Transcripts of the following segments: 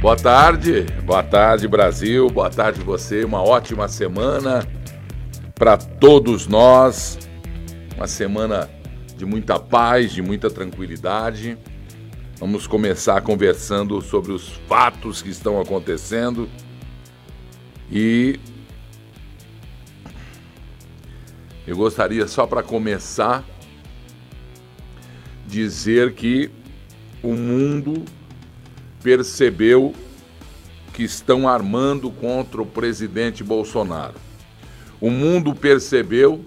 Boa tarde, boa tarde Brasil, boa tarde você, uma ótima semana para todos nós, uma semana de muita paz, de muita tranquilidade. Vamos começar conversando sobre os fatos que estão acontecendo e eu gostaria só para começar dizer que o mundo percebeu que estão armando contra o presidente Bolsonaro. O mundo percebeu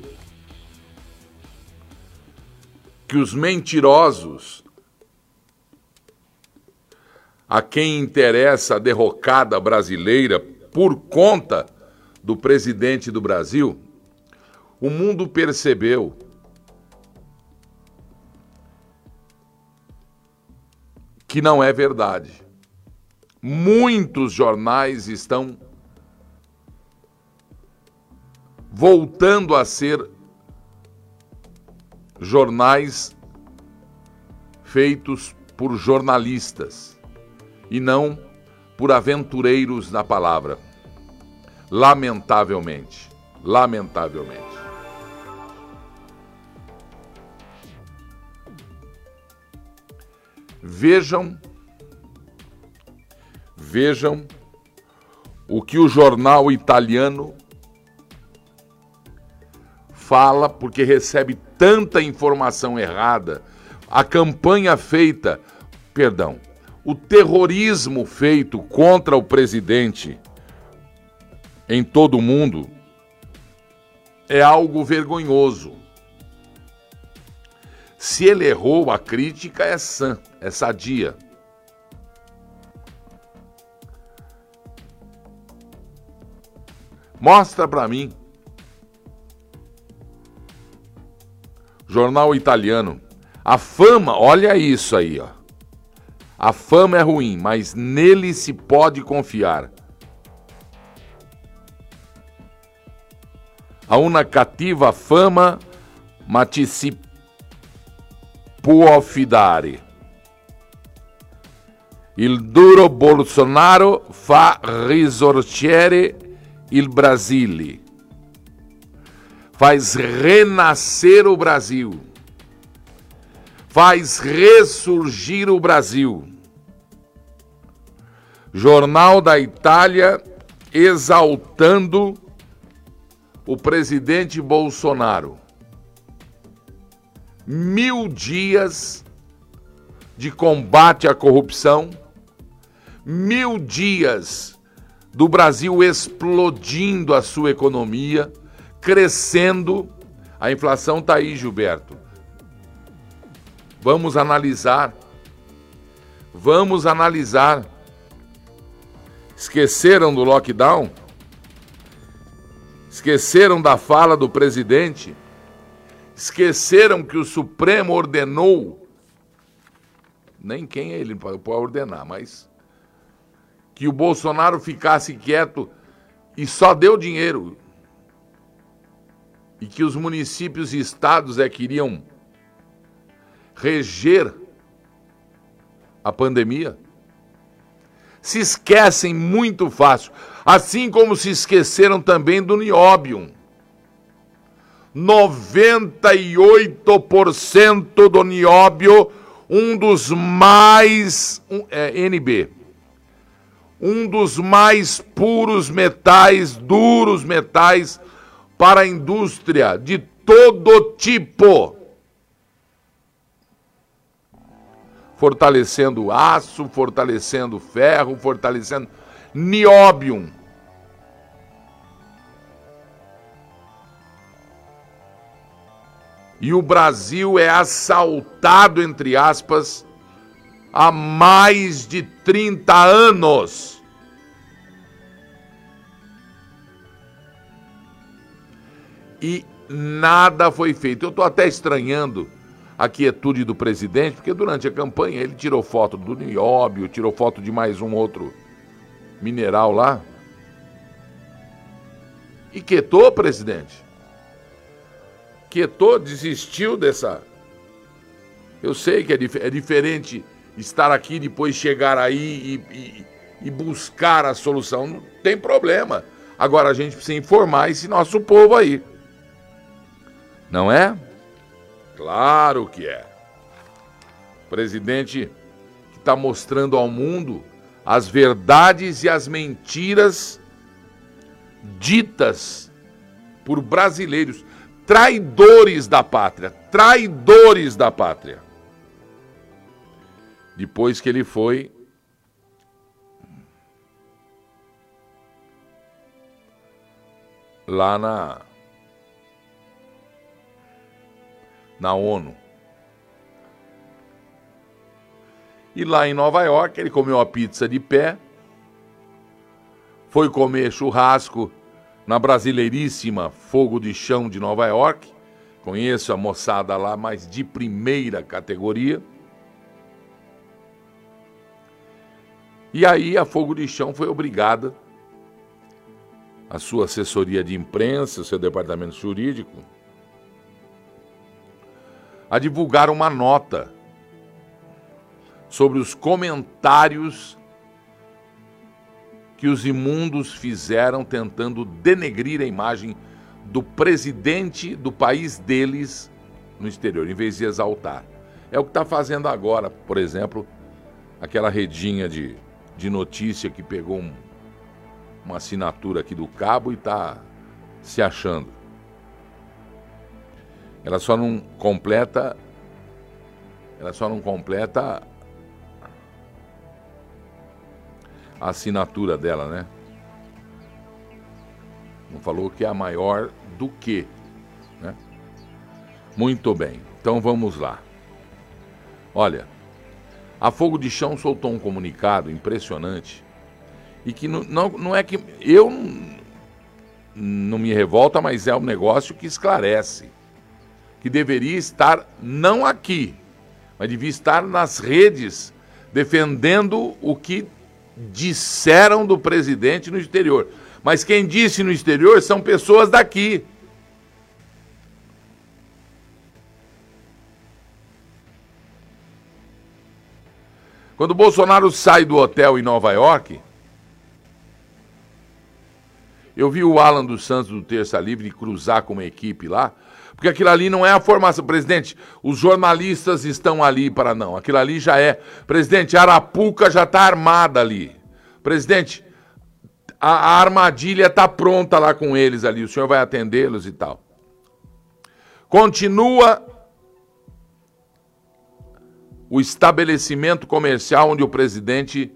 que os mentirosos, a quem interessa a derrocada brasileira por conta do presidente do Brasil, o mundo percebeu que não é verdade. Muitos jornais estão voltando a ser jornais feitos por jornalistas e não por aventureiros na palavra. Lamentavelmente. Lamentavelmente. Vejam, vejam o que o jornal italiano fala, porque recebe tanta informação errada. A campanha feita, perdão, o terrorismo feito contra o presidente em todo o mundo é algo vergonhoso. Se ele errou, a crítica é sã, é sadia. Mostra para mim. Jornal italiano. A fama, olha isso aí, ó. A fama é ruim, mas nele se pode confiar. A una cativa fama, ma ci si può affidare. Il duro Bolsonaro fa risorgere il Brasile. Faz renascer o Brasil. Faz ressurgir o Brasil. Jornal da Itália exaltando o presidente Bolsonaro mil dias de combate à corrupção, mil dias do Brasil explodindo a sua economia, crescendo. A inflação está aí, Gilberto. Vamos analisar. Vamos analisar. Esqueceram do lockdown? Esqueceram da fala do presidente? Esqueceram que o Supremo ordenou, nem quem é ele pode ordenar, mas que o Bolsonaro ficasse quieto e só deu dinheiro. E que os municípios e estados é que iriam reger a pandemia. Se esquecem muito fácil, assim como se esqueceram também do nióbio 98% do nióbio, um dos mais um, é, NB, um dos mais puros metais, duros metais para a indústria de todo tipo. Fortalecendo aço, fortalecendo ferro, fortalecendo nióbio e o Brasil é assaltado, entre aspas, há mais de 30 anos. E nada foi feito. Eu estou até estranhando a quietude do presidente, porque durante a campanha ele tirou foto do nióbio, tirou foto de mais um outro mineral lá. E quietou, presidente quietou, desistiu dessa. Eu sei que é, dif é diferente estar aqui depois chegar aí e, e, e buscar a solução, não tem problema. Agora a gente precisa informar esse nosso povo aí. Não é? Claro que é. Presidente que está mostrando ao mundo as verdades e as mentiras ditas por brasileiros, traidores da pátria, traidores da pátria. Depois que ele foi lá na na ONU. E lá em Nova York ele comeu a pizza de pé, foi comer churrasco na brasileiríssima Fogo de Chão de Nova York. Conheço a moçada lá, mas de primeira categoria. E aí a Fogo de Chão foi obrigada, a sua assessoria de imprensa, seu departamento jurídico, a divulgar uma nota sobre os comentários que os imundos fizeram tentando denegrir a imagem do presidente do país deles no exterior, em vez de exaltar. É o que está fazendo agora, por exemplo, aquela redinha de, de notícia que pegou um, uma assinatura aqui do cabo e está se achando. Ela só não completa. Ela só não completa a assinatura dela, né? Não falou que é a maior do que, né? Muito bem. Então vamos lá. Olha, a Fogo de Chão soltou um comunicado impressionante e que não, não, não é que eu não me revolta, mas é um negócio que esclarece que deveria estar não aqui, mas devia estar nas redes defendendo o que disseram do presidente no exterior. Mas quem disse no exterior são pessoas daqui. Quando o Bolsonaro sai do hotel em Nova York, eu vi o Alan dos Santos do Terça Livre cruzar com uma equipe lá, porque aquilo ali não é a formação. Presidente, os jornalistas estão ali para não. Aquilo ali já é. Presidente, a Arapuca já está armada ali. Presidente, a, a armadilha está pronta lá com eles ali. O senhor vai atendê-los e tal. Continua o estabelecimento comercial onde o presidente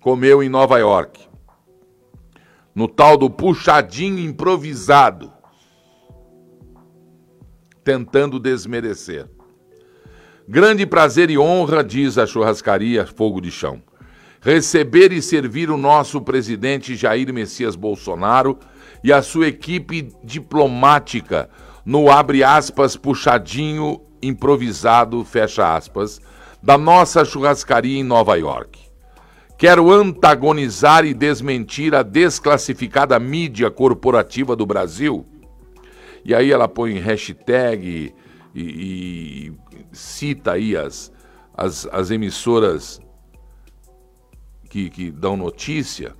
comeu em Nova York. No tal do puxadinho improvisado tentando desmerecer. Grande prazer e honra, diz a churrascaria Fogo de Chão, receber e servir o nosso presidente Jair Messias Bolsonaro e a sua equipe diplomática no abre aspas puxadinho improvisado fecha aspas da nossa churrascaria em Nova York. Quero antagonizar e desmentir a desclassificada mídia corporativa do Brasil e aí ela põe hashtag e, e cita aí as, as, as emissoras que, que dão notícia.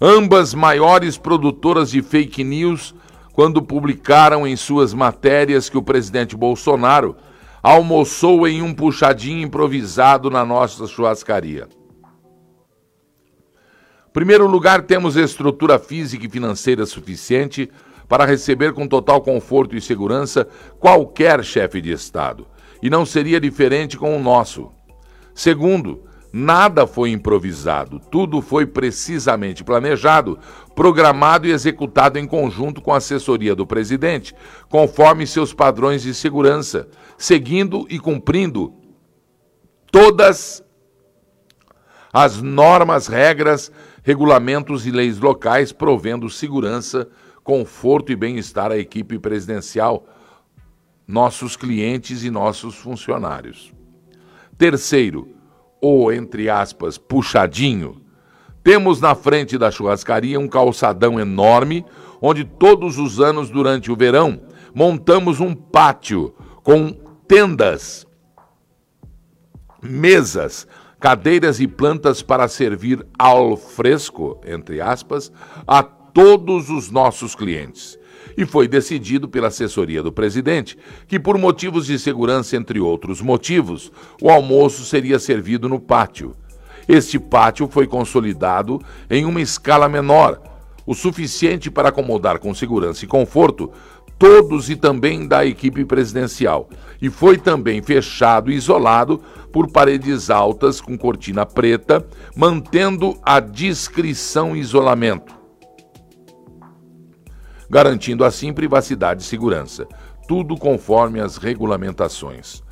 Ambas maiores produtoras de fake news quando publicaram em suas matérias que o presidente Bolsonaro almoçou em um puxadinho improvisado na nossa churrascaria. Em primeiro lugar, temos estrutura física e financeira suficiente para receber com total conforto e segurança qualquer chefe de Estado. E não seria diferente com o nosso. Segundo, nada foi improvisado, tudo foi precisamente planejado, programado e executado em conjunto com a assessoria do presidente, conforme seus padrões de segurança, seguindo e cumprindo todas as normas, regras, regulamentos e leis locais, provendo segurança conforto e bem-estar à equipe presidencial, nossos clientes e nossos funcionários. Terceiro, o entre aspas puxadinho. Temos na frente da churrascaria um calçadão enorme, onde todos os anos durante o verão montamos um pátio com tendas, mesas, cadeiras e plantas para servir ao fresco, entre aspas, a todos os nossos clientes. E foi decidido pela assessoria do presidente que, por motivos de segurança, entre outros motivos, o almoço seria servido no pátio. Este pátio foi consolidado em uma escala menor, o suficiente para acomodar com segurança e conforto todos e também da equipe presidencial, e foi também fechado e isolado por paredes altas com cortina preta, mantendo a discrição e isolamento, garantindo assim privacidade e segurança, tudo conforme as regulamentações.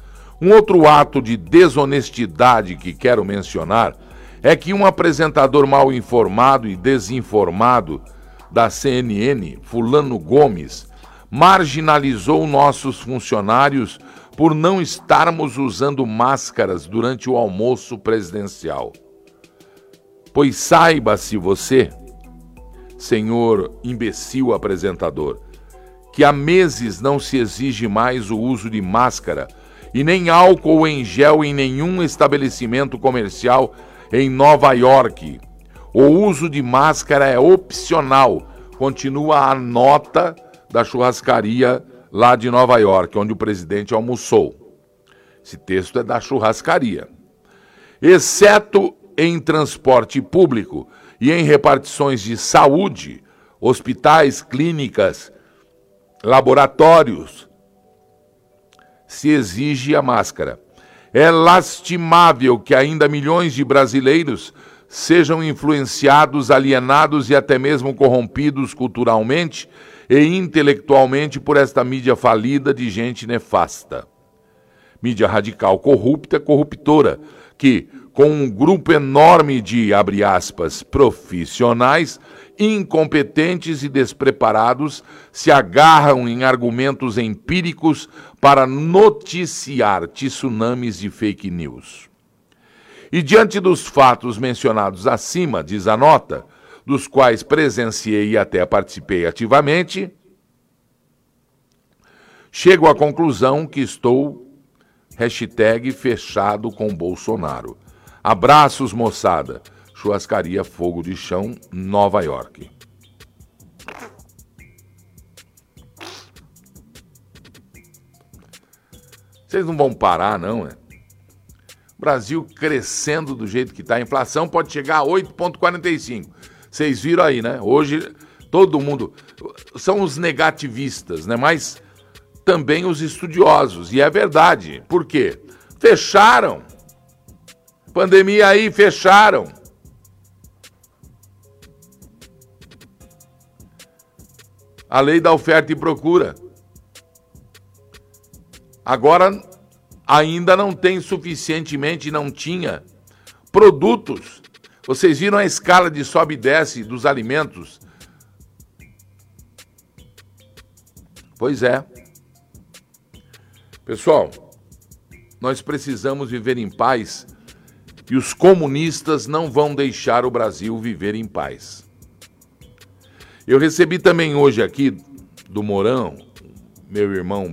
Um outro ato de desonestidade que quero mencionar é que um apresentador mal informado e desinformado da CNN, Fulano Gomes, marginalizou nossos funcionários por não estarmos usando máscaras durante o almoço presidencial. Pois saiba-se você, senhor imbecil apresentador, que há meses não se exige mais o uso de máscara e nem álcool em gel em nenhum estabelecimento comercial em Nova York. O uso de máscara é opcional, continua a nota da churrascaria lá de Nova York, onde o presidente almoçou. Esse texto é da churrascaria. Exceto em transporte público e em repartições de saúde, hospitais, clínicas, laboratórios, se exige a máscara. É lastimável que ainda milhões de brasileiros sejam influenciados, alienados e até mesmo corrompidos culturalmente e intelectualmente por esta mídia falida de gente nefasta. Mídia radical corrupta, corruptora, que, com um grupo enorme de, abre aspas, profissionais, incompetentes e despreparados, se agarram em argumentos empíricos para noticiar tsunamis de fake news. E diante dos fatos mencionados acima, diz a nota, dos quais presenciei e até participei ativamente, chego à conclusão que estou hashtag fechado com Bolsonaro. Abraços, moçada. Churrascaria Fogo de Chão, Nova York. Vocês não vão parar, não, é? Brasil crescendo do jeito que está. A inflação pode chegar a 8,45. Vocês viram aí, né? Hoje todo mundo. São os negativistas, né? Mas também os estudiosos. E é verdade. Por quê? Fecharam. Pandemia aí, fecharam. A lei da oferta e procura. Agora ainda não tem suficientemente, não tinha produtos. Vocês viram a escala de sobe e desce dos alimentos? Pois é. Pessoal, nós precisamos viver em paz e os comunistas não vão deixar o Brasil viver em paz. Eu recebi também hoje aqui do Morão, meu irmão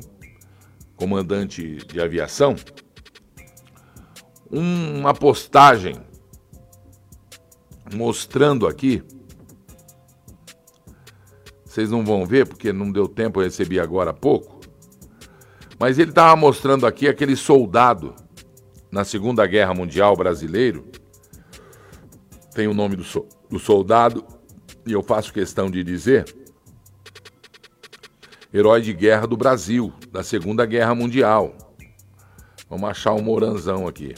comandante de aviação, uma postagem mostrando aqui. Vocês não vão ver porque não deu tempo, eu recebi agora há pouco. Mas ele estava mostrando aqui aquele soldado na Segunda Guerra Mundial brasileiro. Tem o nome do, so do soldado e eu faço questão de dizer herói de guerra do Brasil, da Segunda Guerra Mundial. Vamos achar um moranzão aqui.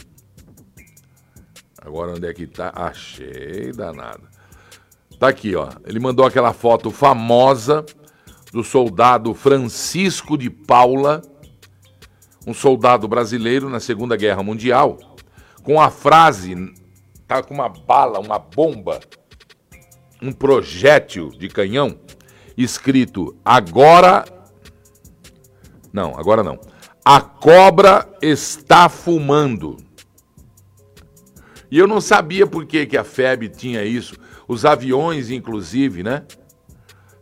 Agora onde é que tá? Achei, danado. Tá aqui, ó. Ele mandou aquela foto famosa do soldado Francisco de Paula, um soldado brasileiro na Segunda Guerra Mundial, com a frase, tá com uma bala, uma bomba, um projétil de canhão escrito agora. Não, agora não. A cobra está fumando. E eu não sabia por que, que a FEB tinha isso. Os aviões, inclusive, né?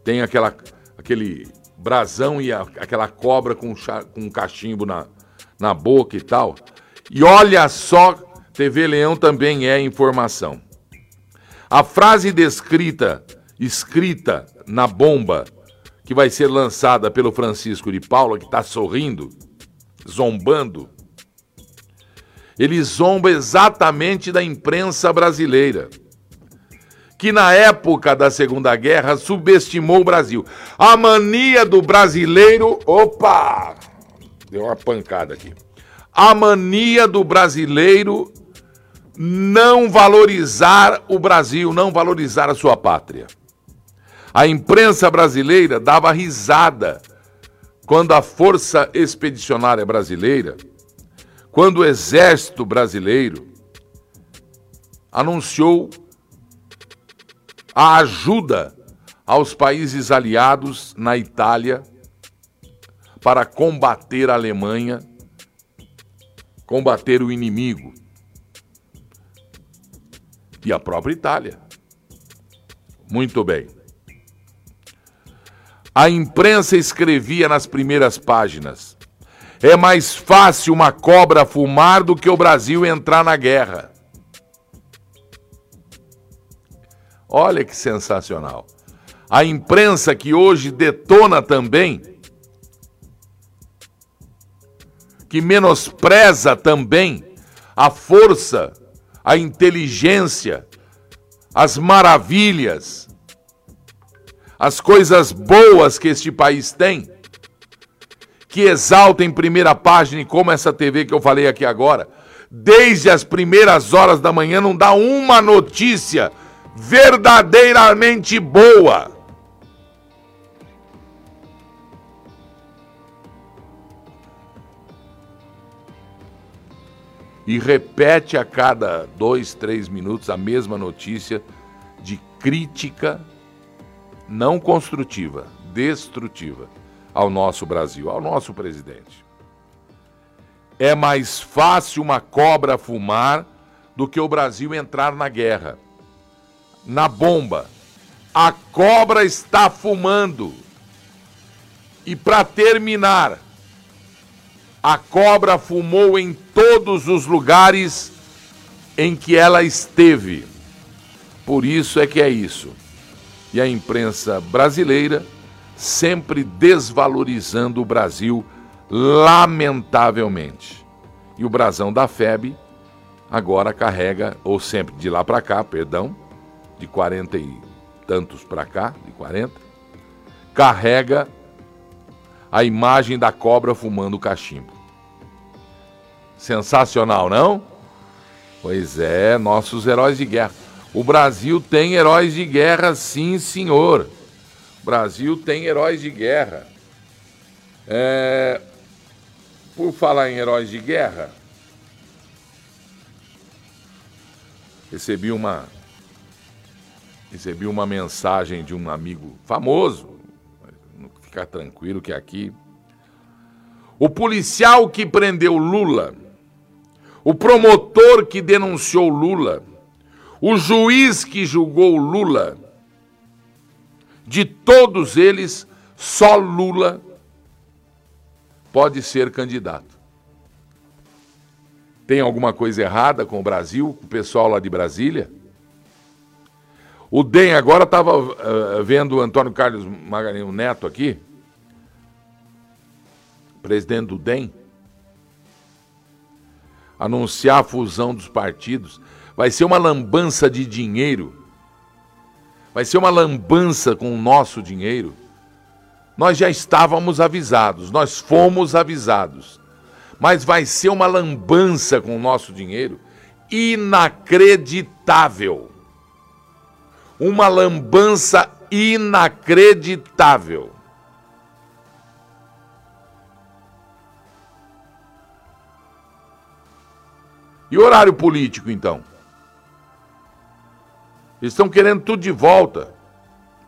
Tem aquela, aquele brasão e a, aquela cobra com, com um cachimbo na, na boca e tal. E olha só, TV Leão também é informação. A frase descrita, escrita na bomba, que vai ser lançada pelo Francisco de Paula, que está sorrindo, zombando, ele zomba exatamente da imprensa brasileira, que na época da Segunda Guerra subestimou o Brasil. A mania do brasileiro. Opa! Deu uma pancada aqui. A mania do brasileiro não valorizar o Brasil, não valorizar a sua pátria. A imprensa brasileira dava risada quando a Força Expedicionária Brasileira, quando o Exército Brasileiro anunciou a ajuda aos países aliados na Itália para combater a Alemanha, combater o inimigo e a própria Itália. Muito bem. A imprensa escrevia nas primeiras páginas: é mais fácil uma cobra fumar do que o Brasil entrar na guerra. Olha que sensacional. A imprensa que hoje detona também, que menospreza também a força a inteligência, as maravilhas, as coisas boas que este país tem, que exalta em primeira página, e como essa TV que eu falei aqui agora, desde as primeiras horas da manhã não dá uma notícia verdadeiramente boa. e repete a cada dois, três minutos a mesma notícia de crítica não construtiva, destrutiva ao nosso Brasil, ao nosso presidente. É mais fácil uma cobra fumar do que o Brasil entrar na guerra. Na bomba. A cobra está fumando. E para terminar, a cobra fumou em todos os lugares em que ela esteve. Por isso é que é isso. E a imprensa brasileira sempre desvalorizando o Brasil, lamentavelmente. E o brasão da FEB agora carrega, ou sempre de lá para cá, perdão, de 40 e tantos para cá, de 40, carrega a imagem da cobra fumando cachimbo. Sensacional, não? Pois é, nossos heróis de guerra. O Brasil tem heróis de guerra, sim, senhor. O Brasil tem heróis de guerra. É... Por falar em heróis de guerra, recebi uma recebi uma mensagem de um amigo famoso, ficar tranquilo que aqui. O policial que prendeu Lula, o promotor que denunciou Lula, o juiz que julgou Lula, de todos eles, só Lula pode ser candidato. Tem alguma coisa errada com o Brasil, com o pessoal lá de Brasília? O DEM agora estava uh, eh, vendo o Antônio Carlos Magalhães Neto aqui, presidente do DEM, anunciar a fusão dos partidos. Vai ser uma lambança de dinheiro. Vai ser uma lambança com o nosso dinheiro. Nós já estávamos avisados, nós fomos avisados. Mas vai ser uma lambança com o nosso dinheiro inacreditável uma lambança inacreditável. E horário político, então? Eles estão querendo tudo de volta.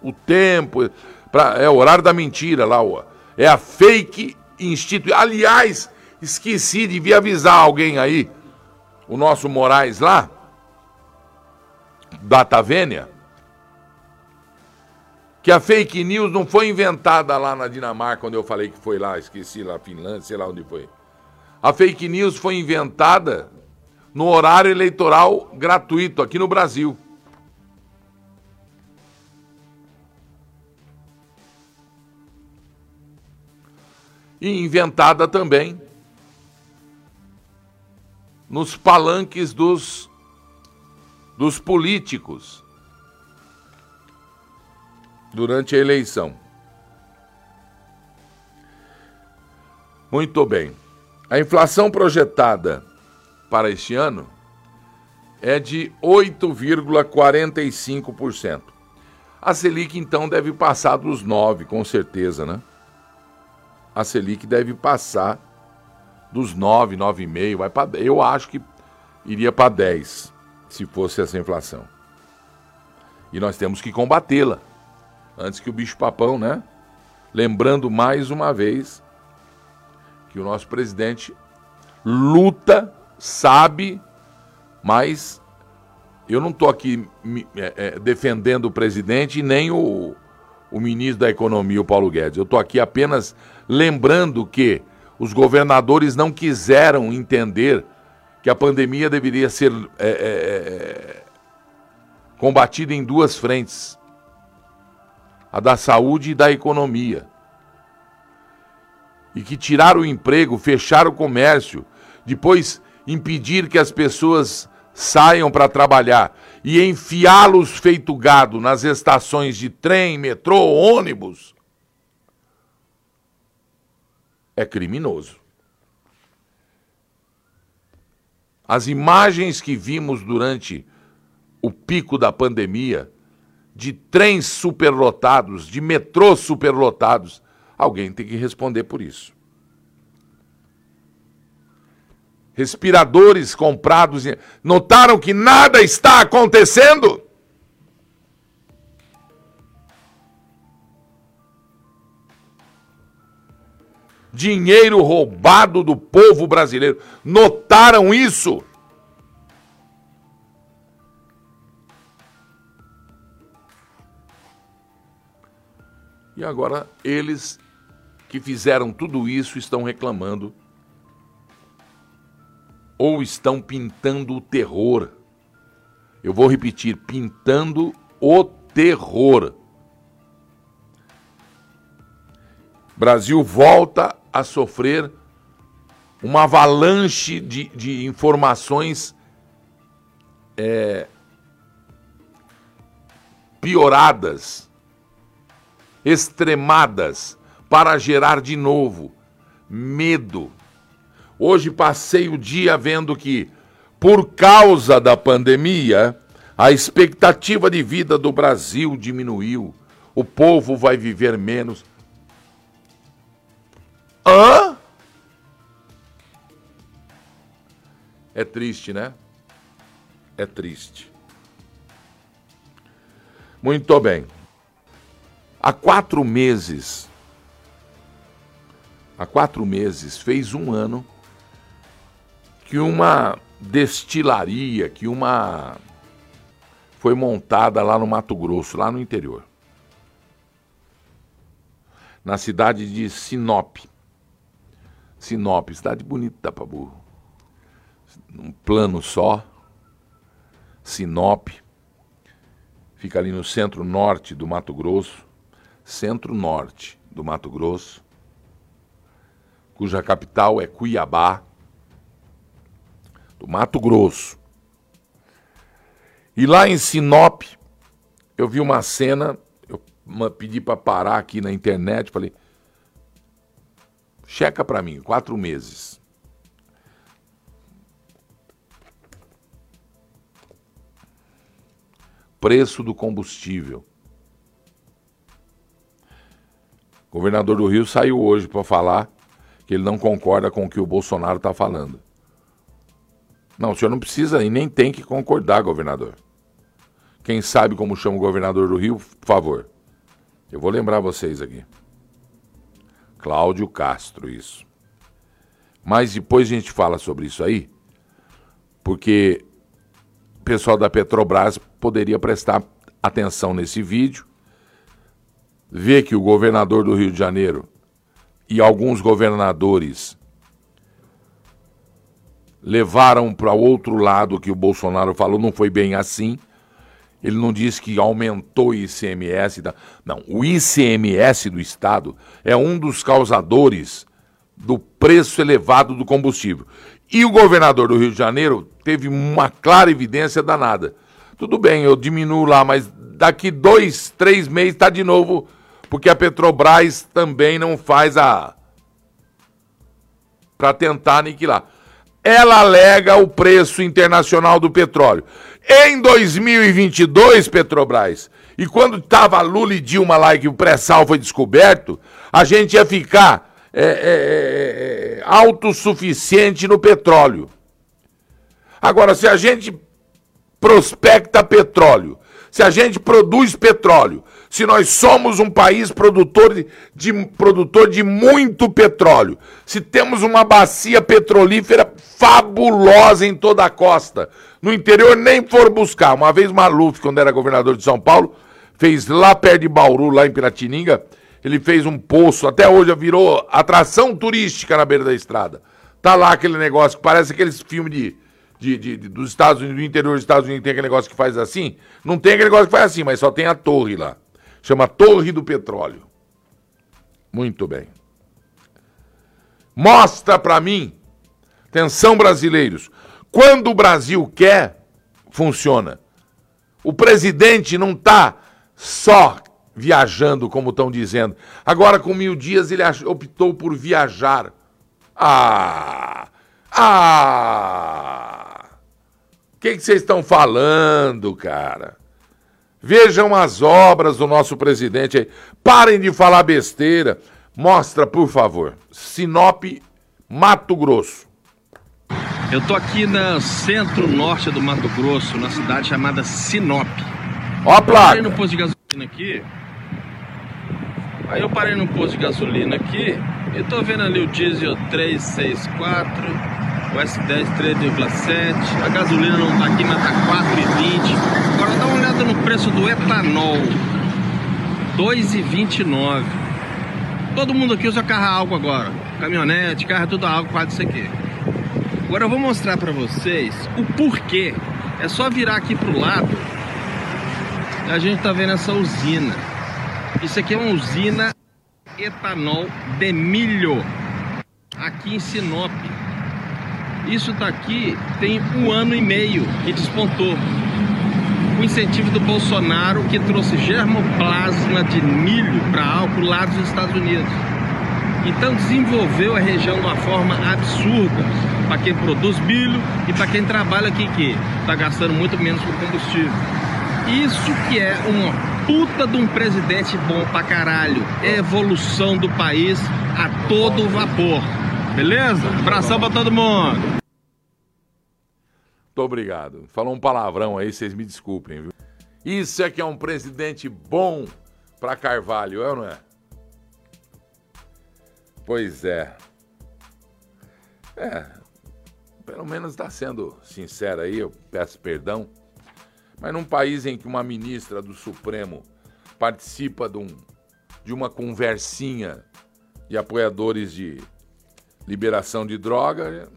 O tempo, pra, é o horário da mentira lá, é a fake instituição. Aliás, esqueci, devia avisar alguém aí, o nosso Moraes lá, da Tavênia, que a fake news não foi inventada lá na Dinamarca, quando eu falei que foi lá, esqueci lá, Finlândia, sei lá onde foi. A fake news foi inventada no horário eleitoral gratuito aqui no Brasil. E inventada também nos palanques dos, dos políticos durante a eleição. Muito bem. A inflação projetada para este ano é de 8,45%. A Selic então deve passar dos 9, com certeza, né? A Selic deve passar dos 9, 9,5, vai para eu acho que iria para 10 se fosse essa inflação. E nós temos que combatê-la antes que o bicho papão, né? Lembrando mais uma vez que o nosso presidente luta, sabe, mas eu não estou aqui é, é, defendendo o presidente nem o, o ministro da Economia, o Paulo Guedes. Eu estou aqui apenas lembrando que os governadores não quiseram entender que a pandemia deveria ser é, é, é, combatida em duas frentes: a da saúde e da economia e que tirar o emprego, fechar o comércio, depois impedir que as pessoas saiam para trabalhar e enfiá-los feito gado nas estações de trem, metrô, ônibus, é criminoso. As imagens que vimos durante o pico da pandemia, de trens superlotados, de metrôs superlotados, Alguém tem que responder por isso. Respiradores comprados. Notaram que nada está acontecendo? Dinheiro roubado do povo brasileiro. Notaram isso? E agora eles que fizeram tudo isso estão reclamando ou estão pintando o terror. Eu vou repetir: pintando o terror. Brasil volta a sofrer uma avalanche de, de informações é, pioradas, extremadas para gerar de novo medo. Hoje passei o dia vendo que, por causa da pandemia, a expectativa de vida do Brasil diminuiu. O povo vai viver menos. Hã? É triste, né? É triste. Muito bem. Há quatro meses há quatro meses, fez um ano que uma destilaria, que uma foi montada lá no Mato Grosso, lá no interior. Na cidade de Sinop. Sinop, cidade bonita para burro. Um plano só. Sinop. Fica ali no centro-norte do Mato Grosso. Centro-norte do Mato Grosso cuja capital é Cuiabá, do Mato Grosso. E lá em Sinop, eu vi uma cena, eu pedi para parar aqui na internet, falei, checa para mim, quatro meses. Preço do combustível. Governador do Rio saiu hoje para falar que ele não concorda com o que o Bolsonaro está falando. Não, o senhor não precisa e nem tem que concordar, governador. Quem sabe como chama o governador do Rio, por favor. Eu vou lembrar vocês aqui. Cláudio Castro, isso. Mas depois a gente fala sobre isso aí, porque o pessoal da Petrobras poderia prestar atenção nesse vídeo, ver que o governador do Rio de Janeiro e alguns governadores levaram para outro lado que o Bolsonaro falou, não foi bem assim. Ele não disse que aumentou o ICMS. Da... Não, o ICMS do Estado é um dos causadores do preço elevado do combustível. E o governador do Rio de Janeiro teve uma clara evidência danada. Tudo bem, eu diminuo lá, mas daqui dois, três meses está de novo, porque a Petrobras também não faz a. para tentar aniquilar ela alega o preço internacional do petróleo. Em 2022, Petrobras, e quando estava Lula e Dilma lá e que o pré-sal foi descoberto, a gente ia ficar é, é, é, é autossuficiente no petróleo. Agora, se a gente prospecta petróleo, se a gente produz petróleo, se nós somos um país produtor de, de, produtor de muito petróleo, se temos uma bacia petrolífera fabulosa em toda a costa, no interior nem for buscar. Uma vez Maluf, quando era governador de São Paulo, fez lá perto de Bauru, lá em Piratininga, ele fez um poço, até hoje virou atração turística na beira da estrada. Tá lá aquele negócio que parece aqueles filmes de, de, de, de, dos Estados Unidos, do interior dos Estados Unidos, tem aquele negócio que faz assim. Não tem aquele negócio que faz assim, mas só tem a torre lá. Chama Torre do Petróleo. Muito bem. Mostra para mim, atenção brasileiros, quando o Brasil quer, funciona. O presidente não está só viajando, como estão dizendo. Agora, com mil dias, ele optou por viajar. Ah! Ah! O que vocês estão falando, cara? Vejam as obras do nosso presidente aí. Parem de falar besteira. Mostra, por favor. Sinop, Mato Grosso. Eu tô aqui no centro-norte do Mato Grosso, na cidade chamada Sinop. Ó a placa. Parei no posto de gasolina aqui. Aí eu parei no posto de gasolina aqui e tô vendo ali o diesel 364, o S10 3,7. A gasolina não tá aqui, mas tá 4,20. Agora dá uma no preço do etanol. 2,29. Todo mundo aqui usa carro a álcool agora. Caminhonete, carro tudo a álcool, quase isso aqui. Agora eu vou mostrar para vocês o porquê. É só virar aqui pro lado. A gente tá vendo essa usina. Isso aqui é uma usina etanol de milho. Aqui em Sinop. Isso daqui tem um ano e meio que despontou. Incentivo do Bolsonaro que trouxe germoplasma de milho para álcool lá dos Estados Unidos. Então desenvolveu a região de uma forma absurda para quem produz milho e para quem trabalha aqui que está gastando muito menos com combustível. Isso que é uma puta de um presidente bom pra caralho. Evolução do país a todo vapor. Beleza? Abração pra todo mundo. Muito obrigado. Falou um palavrão aí, vocês me desculpem, viu? Isso é que é um presidente bom pra Carvalho, é ou não é? Pois é. É. Pelo menos está sendo sincero aí, eu peço perdão. Mas num país em que uma ministra do Supremo participa de, um, de uma conversinha de apoiadores de liberação de droga,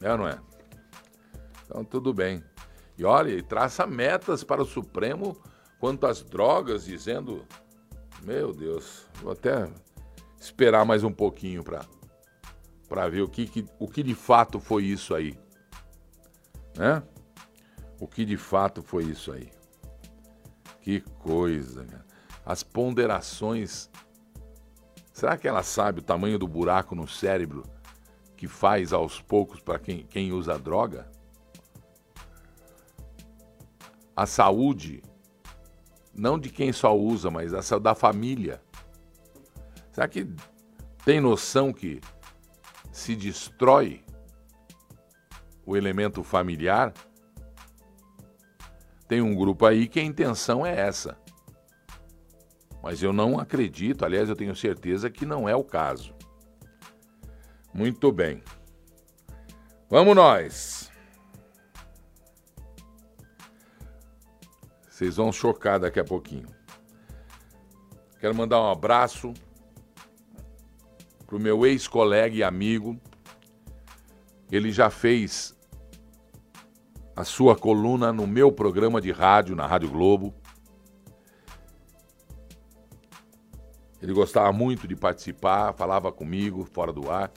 é ou não é? Então tudo bem. E olha, traça metas para o Supremo quanto às drogas, dizendo: Meu Deus, vou até esperar mais um pouquinho para ver o que, que, o que de fato foi isso aí. Né? O que de fato foi isso aí. Que coisa, cara. As ponderações. Será que ela sabe o tamanho do buraco no cérebro que faz aos poucos para quem, quem usa droga? A saúde, não de quem só usa, mas a da família. Será que tem noção que se destrói o elemento familiar? Tem um grupo aí que a intenção é essa. Mas eu não acredito, aliás, eu tenho certeza que não é o caso. Muito bem. Vamos nós. Vocês vão chocar daqui a pouquinho. Quero mandar um abraço pro meu ex-colega e amigo ele já fez a sua coluna no meu programa de rádio, na Rádio Globo. Ele gostava muito de participar, falava comigo fora do ar.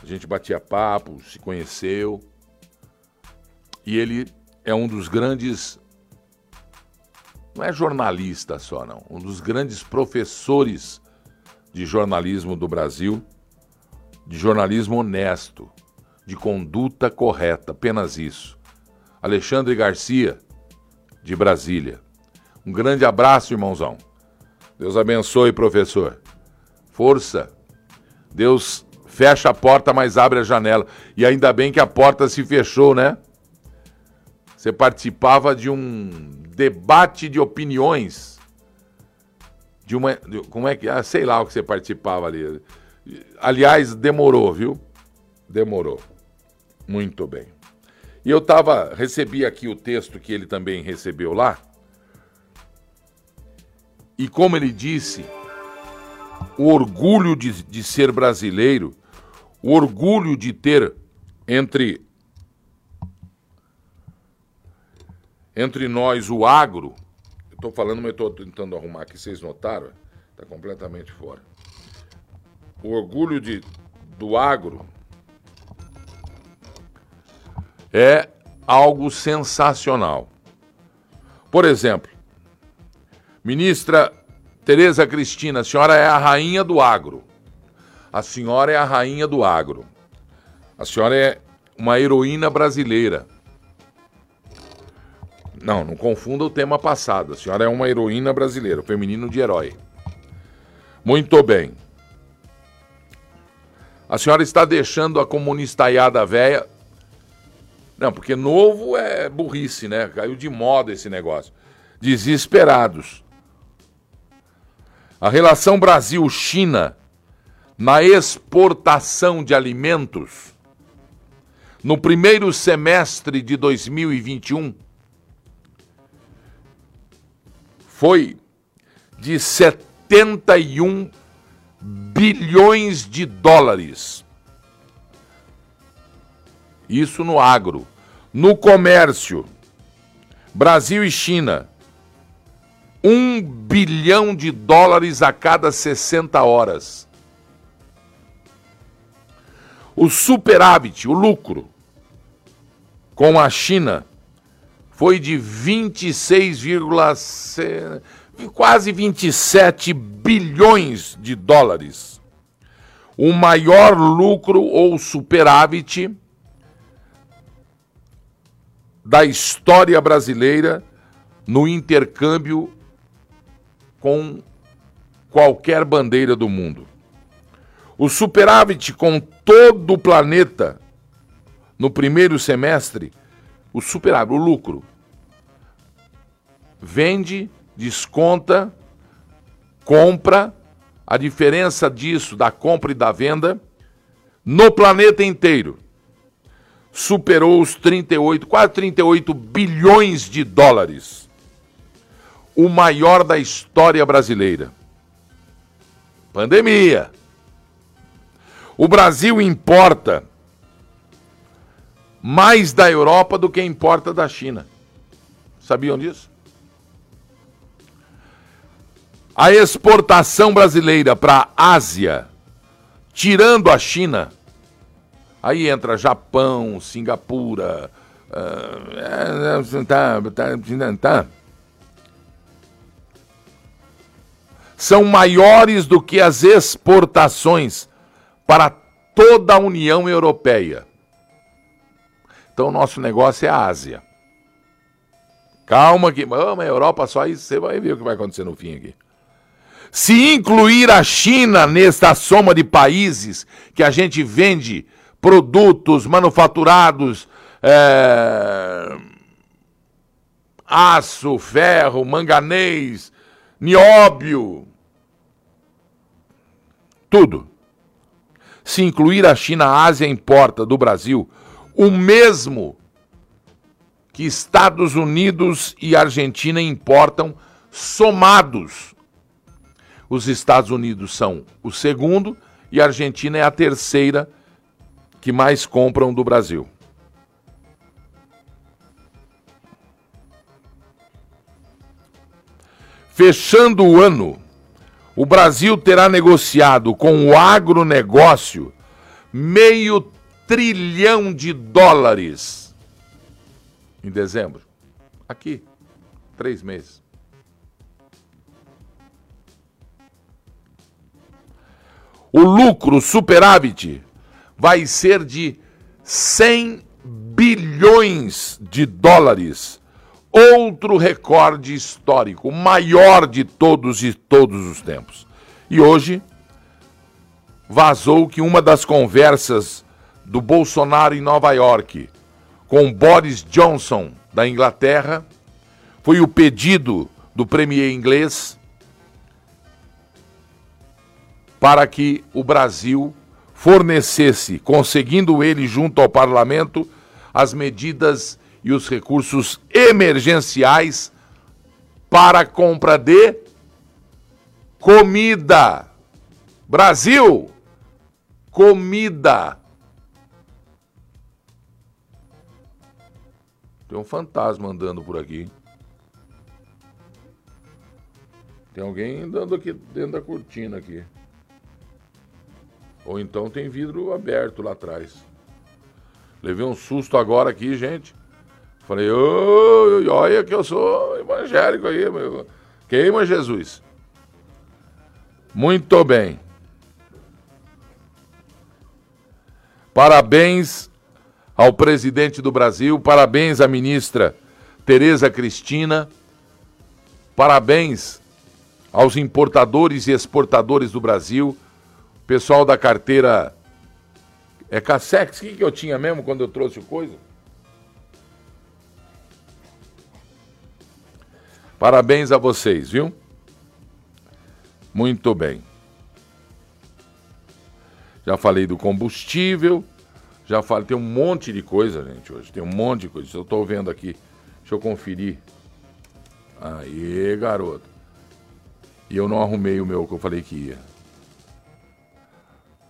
A gente batia papo, se conheceu. E ele é um dos grandes. Não é jornalista só, não. Um dos grandes professores de jornalismo do Brasil, de jornalismo honesto, de conduta correta, apenas isso. Alexandre Garcia, de Brasília. Um grande abraço, irmãozão. Deus abençoe, professor. Força. Deus fecha a porta, mas abre a janela. E ainda bem que a porta se fechou, né? Você participava de um debate de opiniões. De uma. De, como é que. Ah, sei lá o que você participava ali. Aliás, demorou, viu? Demorou. Muito bem. E eu tava, recebi aqui o texto que ele também recebeu lá. E como ele disse, o orgulho de, de ser brasileiro, o orgulho de ter entre entre nós o agro. Estou falando, mas estou tentando arrumar aqui, vocês notaram? Está completamente fora. O orgulho de, do agro é algo sensacional. Por exemplo, ministra Tereza Cristina, a senhora é a rainha do agro. A senhora é a rainha do agro. A senhora é uma heroína brasileira. Não, não confunda o tema passado. A senhora é uma heroína brasileira, feminino de herói. Muito bem. A senhora está deixando a comunistaiada velha não, porque novo é burrice, né? Caiu de moda esse negócio. Desesperados. A relação Brasil-China na exportação de alimentos no primeiro semestre de 2021 foi de 71 bilhões de dólares. Isso no agro. No comércio, Brasil e China, um bilhão de dólares a cada 60 horas. O superávit, o lucro, com a China foi de 26, quase 27 bilhões de dólares. O maior lucro ou superávit da história brasileira no intercâmbio com qualquer bandeira do mundo. O superávit com todo o planeta no primeiro semestre, o superávit, o lucro, vende, desconta, compra, a diferença disso da compra e da venda no planeta inteiro superou os 38, quase 38 bilhões de dólares. O maior da história brasileira. Pandemia. O Brasil importa mais da Europa do que importa da China. Sabiam disso? A exportação brasileira para a Ásia, tirando a China, Aí entra Japão, Singapura, uh, tá, tá, tá. são maiores do que as exportações para toda a União Europeia. Então, nosso negócio é a Ásia. Calma que, vamos, a Europa só isso, você vai ver o que vai acontecer no fim aqui. Se incluir a China nesta soma de países que a gente vende produtos manufaturados, é, aço, ferro, manganês, nióbio, tudo. Se incluir a China, a Ásia importa do Brasil o mesmo que Estados Unidos e Argentina importam somados. Os Estados Unidos são o segundo e a Argentina é a terceira que mais compram do Brasil. Fechando o ano, o Brasil terá negociado com o agronegócio meio trilhão de dólares em dezembro. Aqui, três meses. O lucro superávit vai ser de 100 bilhões de dólares outro recorde histórico, maior de todos e todos os tempos. E hoje vazou que uma das conversas do Bolsonaro em Nova York com Boris Johnson da Inglaterra foi o pedido do premier inglês para que o Brasil fornecesse, conseguindo ele junto ao parlamento, as medidas e os recursos emergenciais para a compra de comida. Brasil, comida. Tem um fantasma andando por aqui. Tem alguém andando aqui dentro da cortina aqui. Ou então tem vidro aberto lá atrás. Levei um susto agora aqui, gente. Falei, oh, olha que eu sou evangélico aí, meu. Queima Jesus. Muito bem. Parabéns ao presidente do Brasil, parabéns à ministra Tereza Cristina, parabéns aos importadores e exportadores do Brasil, pessoal da carteira. É Cassex, o que, que eu tinha mesmo quando eu trouxe o coisa? Parabéns a vocês, viu? Muito bem. Já falei do combustível, já falei, tem um monte de coisa, gente, hoje. Tem um monte de coisa. Eu estou vendo aqui. Deixa eu conferir. Aí, garoto. E eu não arrumei o meu que eu falei que ia.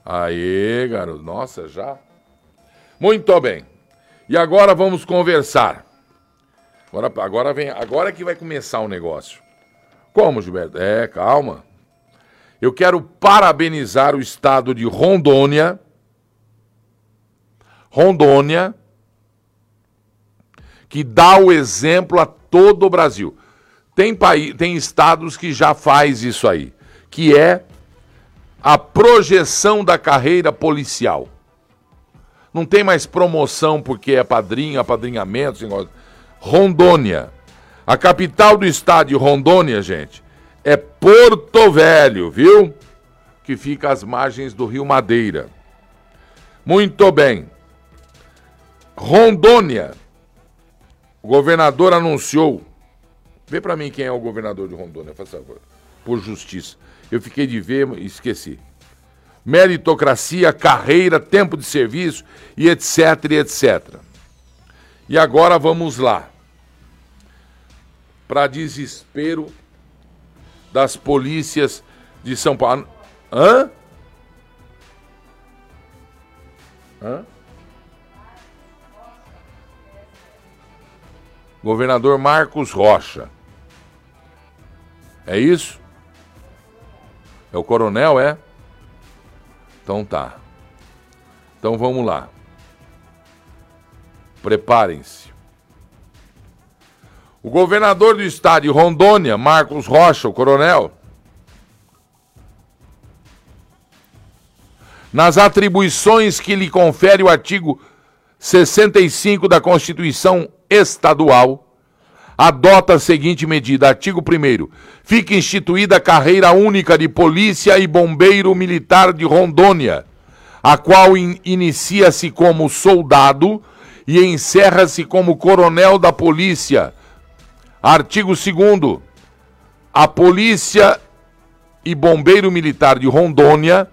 Aí, garoto. Nossa, já? Muito bem. E agora vamos conversar. Agora, agora vem, agora que vai começar o negócio. Como, Gilberto? É, calma. Eu quero parabenizar o estado de Rondônia. Rondônia, que dá o exemplo a todo o Brasil. Tem, país, tem estados que já faz isso aí, que é a projeção da carreira policial. Não tem mais promoção porque é padrinho, apadrinhamento. Rondônia. A capital do estado de Rondônia, gente, é Porto Velho, viu? Que fica às margens do Rio Madeira. Muito bem. Rondônia. O governador anunciou. Vê para mim quem é o governador de Rondônia, por favor. Por justiça. Eu fiquei de ver e esqueci. Meritocracia, carreira, tempo de serviço e etc, e etc. E agora vamos lá. Para desespero das polícias de São Paulo. Hã? Hã? Governador Marcos Rocha. É isso? É o coronel, é? Então tá. Então vamos lá. Preparem-se. O governador do estado de Rondônia, Marcos Rocha, o coronel, nas atribuições que lhe confere o artigo 65 da Constituição Estadual, adota a seguinte medida: artigo 1. Fica instituída a carreira única de polícia e bombeiro militar de Rondônia, a qual in inicia-se como soldado e encerra-se como coronel da polícia. Artigo 2 A Polícia e Bombeiro Militar de Rondônia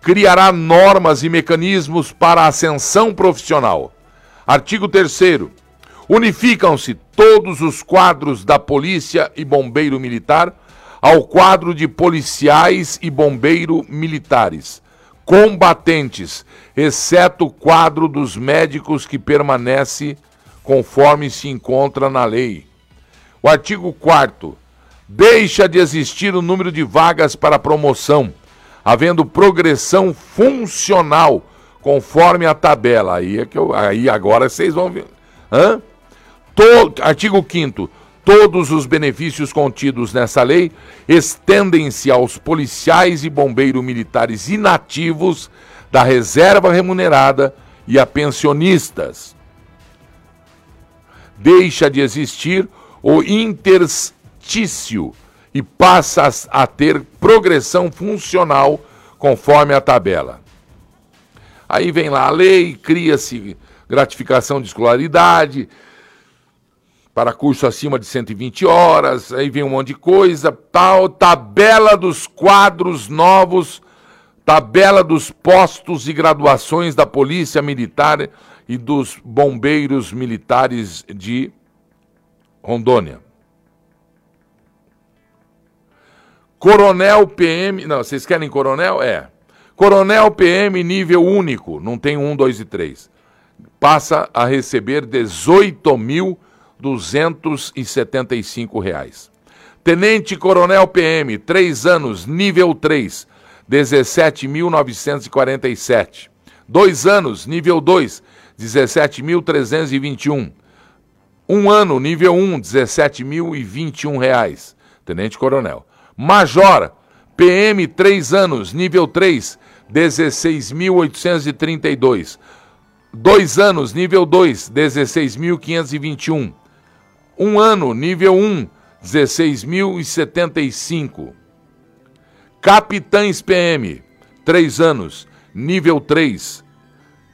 criará normas e mecanismos para a ascensão profissional. Artigo 3 Unificam-se todos os quadros da Polícia e Bombeiro Militar ao quadro de policiais e bombeiro militares combatentes, exceto o quadro dos médicos que permanece conforme se encontra na lei. O artigo 4 deixa de existir o número de vagas para promoção, havendo progressão funcional conforme a tabela. Aí é que eu, aí agora vocês vão ver. Hã? Todo, artigo 5 Todos os benefícios contidos nessa lei estendem-se aos policiais e bombeiros militares inativos da reserva remunerada e a pensionistas. Deixa de existir o interstício e passa a ter progressão funcional conforme a tabela. Aí vem lá a lei, cria-se gratificação de escolaridade, para curso acima de 120 horas, aí vem um monte de coisa, tal, tabela dos quadros novos, tabela dos postos e graduações da Polícia Militar e dos bombeiros militares de Rondônia. Coronel PM, não, vocês querem coronel? É. Coronel PM nível único, não tem um, dois e três. Passa a receber 18 mil 275 reais. Tenente Coronel PM, 3 anos, nível 3, 17.947. 2 anos, nível 2, 17.321. Um ano, nível 1, 17.021 reais. Tenente Coronel. Major, PM, 3 anos, nível 3, 16.832. 2 anos, nível 2, 16.521. Um ano, nível 1, 16.075. Capitães PM, 3 anos, nível 3,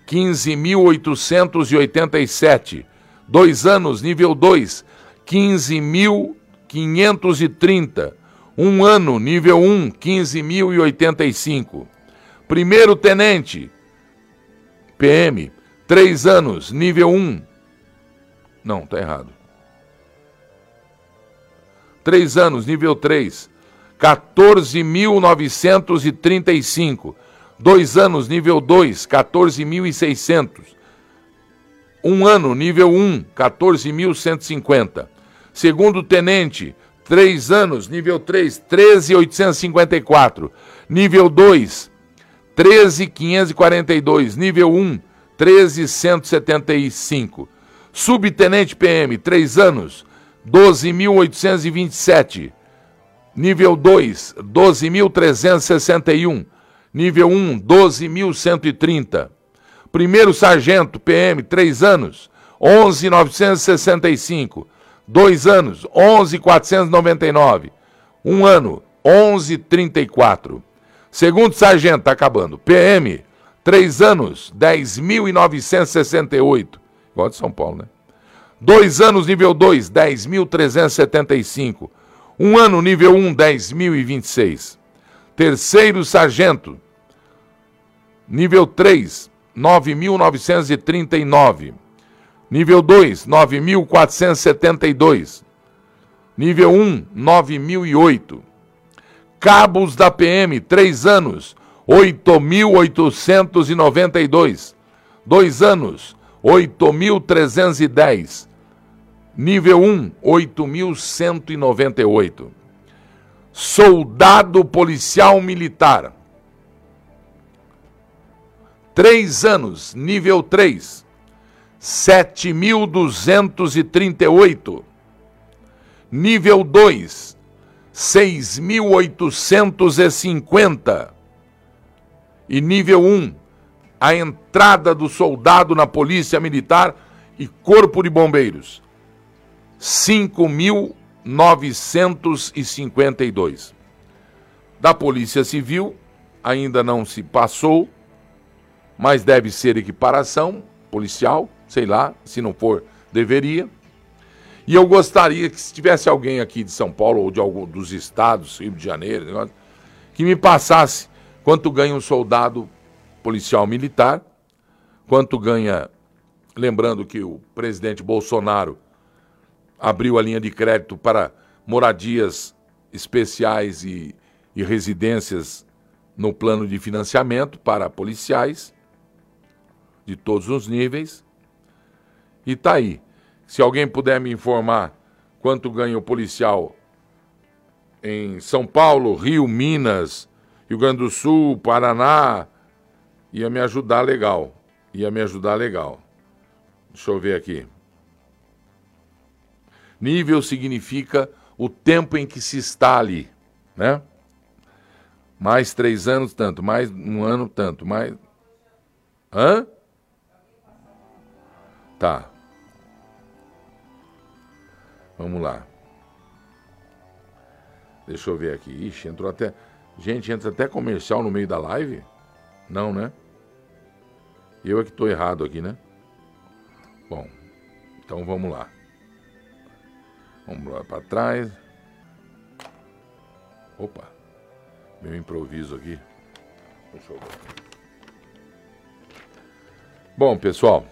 15.887. 2 anos, nível 2, 15.530. Um ano, nível 1, 15.085. Primeiro tenente, PM, 3 anos, nível 1. Não, tá errado. 3 anos, nível 3, 14.935. 2 anos, nível 2, 14.600. 1 ano, nível 1, 14.150. Segundo tenente, 3 anos, nível 3, 13.854. Nível 2, 13.542. Nível 1, 13.175. Subtenente PM, 3 anos, 12.827. Nível 2, 12.361. Nível 1, 12.130. Primeiro sargento, PM, 3 anos, 11.965. 2 anos, 11.499. 1 ano, 11.34. Segundo sargento, está acabando. PM, 3 anos, 10.968. Igual de São Paulo, né? Dois anos, nível 2, 10.375. Um ano, nível 1, 10.026. Terceiro sargento, nível 3, 9.939. Nível 2, 9.472. Nível 1, 9.008. Cabos da PM, 3 anos, 8.892. 2 anos, 8.310. Nível 1, 8.198. Soldado policial militar. 3 anos, nível 3, 7.238. Nível 2, 6.850. E nível 1, a entrada do soldado na Polícia Militar e Corpo de Bombeiros. 5.952. Da Polícia Civil, ainda não se passou, mas deve ser equiparação policial, sei lá, se não for, deveria. E eu gostaria que se tivesse alguém aqui de São Paulo ou de algum dos estados, Rio de Janeiro, que me passasse quanto ganha um soldado policial militar, quanto ganha, lembrando que o presidente Bolsonaro abriu a linha de crédito para moradias especiais e, e residências no plano de financiamento para policiais de todos os níveis. E tá aí. Se alguém puder me informar quanto ganha o policial em São Paulo, Rio, Minas, Rio Grande do Sul, Paraná, ia me ajudar legal. Ia me ajudar legal. Deixa eu ver aqui. Nível significa o tempo em que se está ali, né? Mais três anos, tanto. Mais um ano, tanto. Mais. Hã? Tá. Vamos lá. Deixa eu ver aqui. Ixi, entrou até. Gente, entra até comercial no meio da live? Não, né? Eu é que estou errado aqui, né? Bom, então vamos lá. Vamos lá para trás. Opa, meu improviso aqui. Deixa eu ver. Bom, pessoal,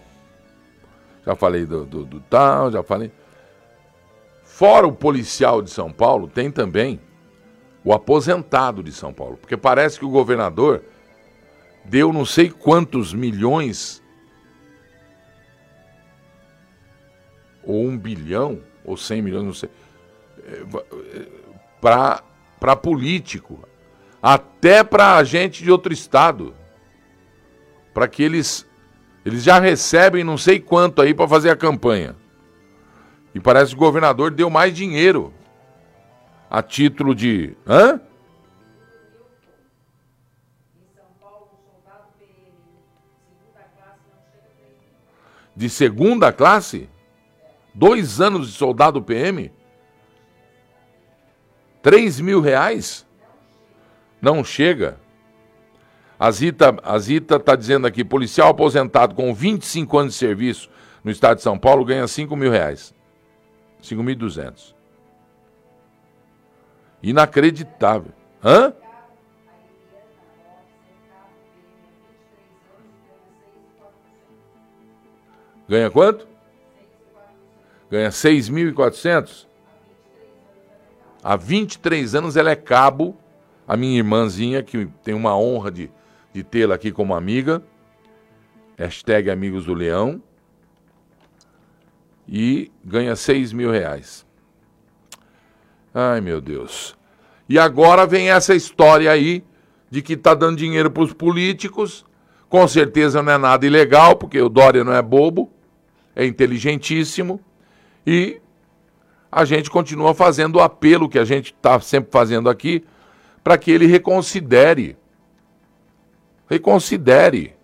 já falei do, do, do tal, já falei. Fora o policial de São Paulo, tem também o aposentado de São Paulo. Porque parece que o governador deu não sei quantos milhões, ou um bilhão, ou cem milhões, não sei, para eh, político, até para gente de outro estado, para que eles eles já recebem não sei quanto aí para fazer a campanha. E parece que o governador deu mais dinheiro a título de. Hã? De segunda classe? Dois anos de soldado PM? Três mil reais? Não chega. A Zita a Zita está dizendo aqui, policial aposentado com 25 anos de serviço no estado de São Paulo ganha 5 mil reais. 5.200. Inacreditável. Hã? Ganha quanto? Ganha 6.400? Há 23 anos ela é cabo, a minha irmãzinha, que tem uma honra de de tê-la aqui como amiga. Hashtag Amigos do Leão. E ganha 6 mil reais. Ai, meu Deus. E agora vem essa história aí de que está dando dinheiro para os políticos. Com certeza não é nada ilegal, porque o Dória não é bobo, é inteligentíssimo. E a gente continua fazendo o apelo que a gente está sempre fazendo aqui, para que ele reconsidere reconsidere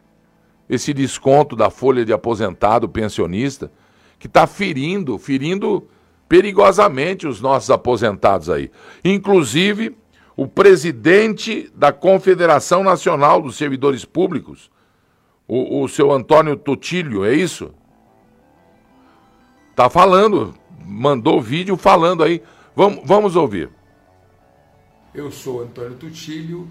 esse desconto da folha de aposentado pensionista, que está ferindo, ferindo perigosamente os nossos aposentados aí. Inclusive, o presidente da Confederação Nacional dos Servidores Públicos, o, o seu Antônio Tutílio, é isso? Tá falando, mandou vídeo falando aí. Vamos, vamos ouvir. Eu sou Antônio Tutílio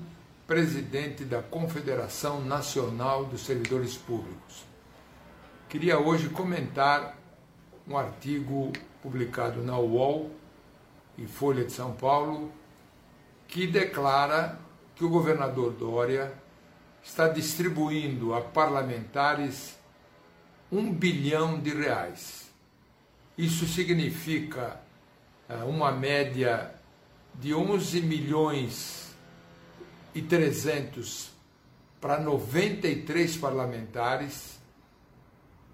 presidente da Confederação Nacional dos Servidores Públicos. Queria hoje comentar um artigo publicado na UOL e Folha de São Paulo que declara que o governador Dória está distribuindo a parlamentares um bilhão de reais. Isso significa eh, uma média de 11 milhões e 300 para 93 parlamentares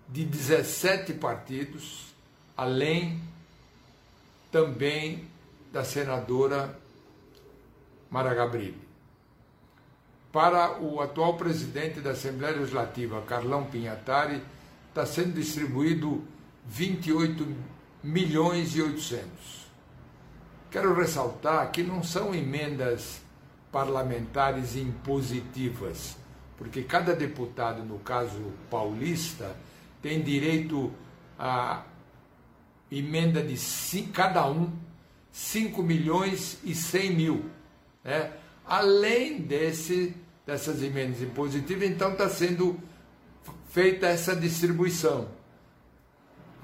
de 17 partidos, além também da senadora Mara Gabrilli. Para o atual presidente da Assembleia Legislativa, Carlão Pinhatari, está sendo distribuído 28 milhões e 800. Quero ressaltar que não são emendas parlamentares impositivas, porque cada deputado, no caso paulista, tem direito a emenda de cada um 5 milhões e 100 mil. Né? Além desse, dessas emendas impositivas, então está sendo feita essa distribuição.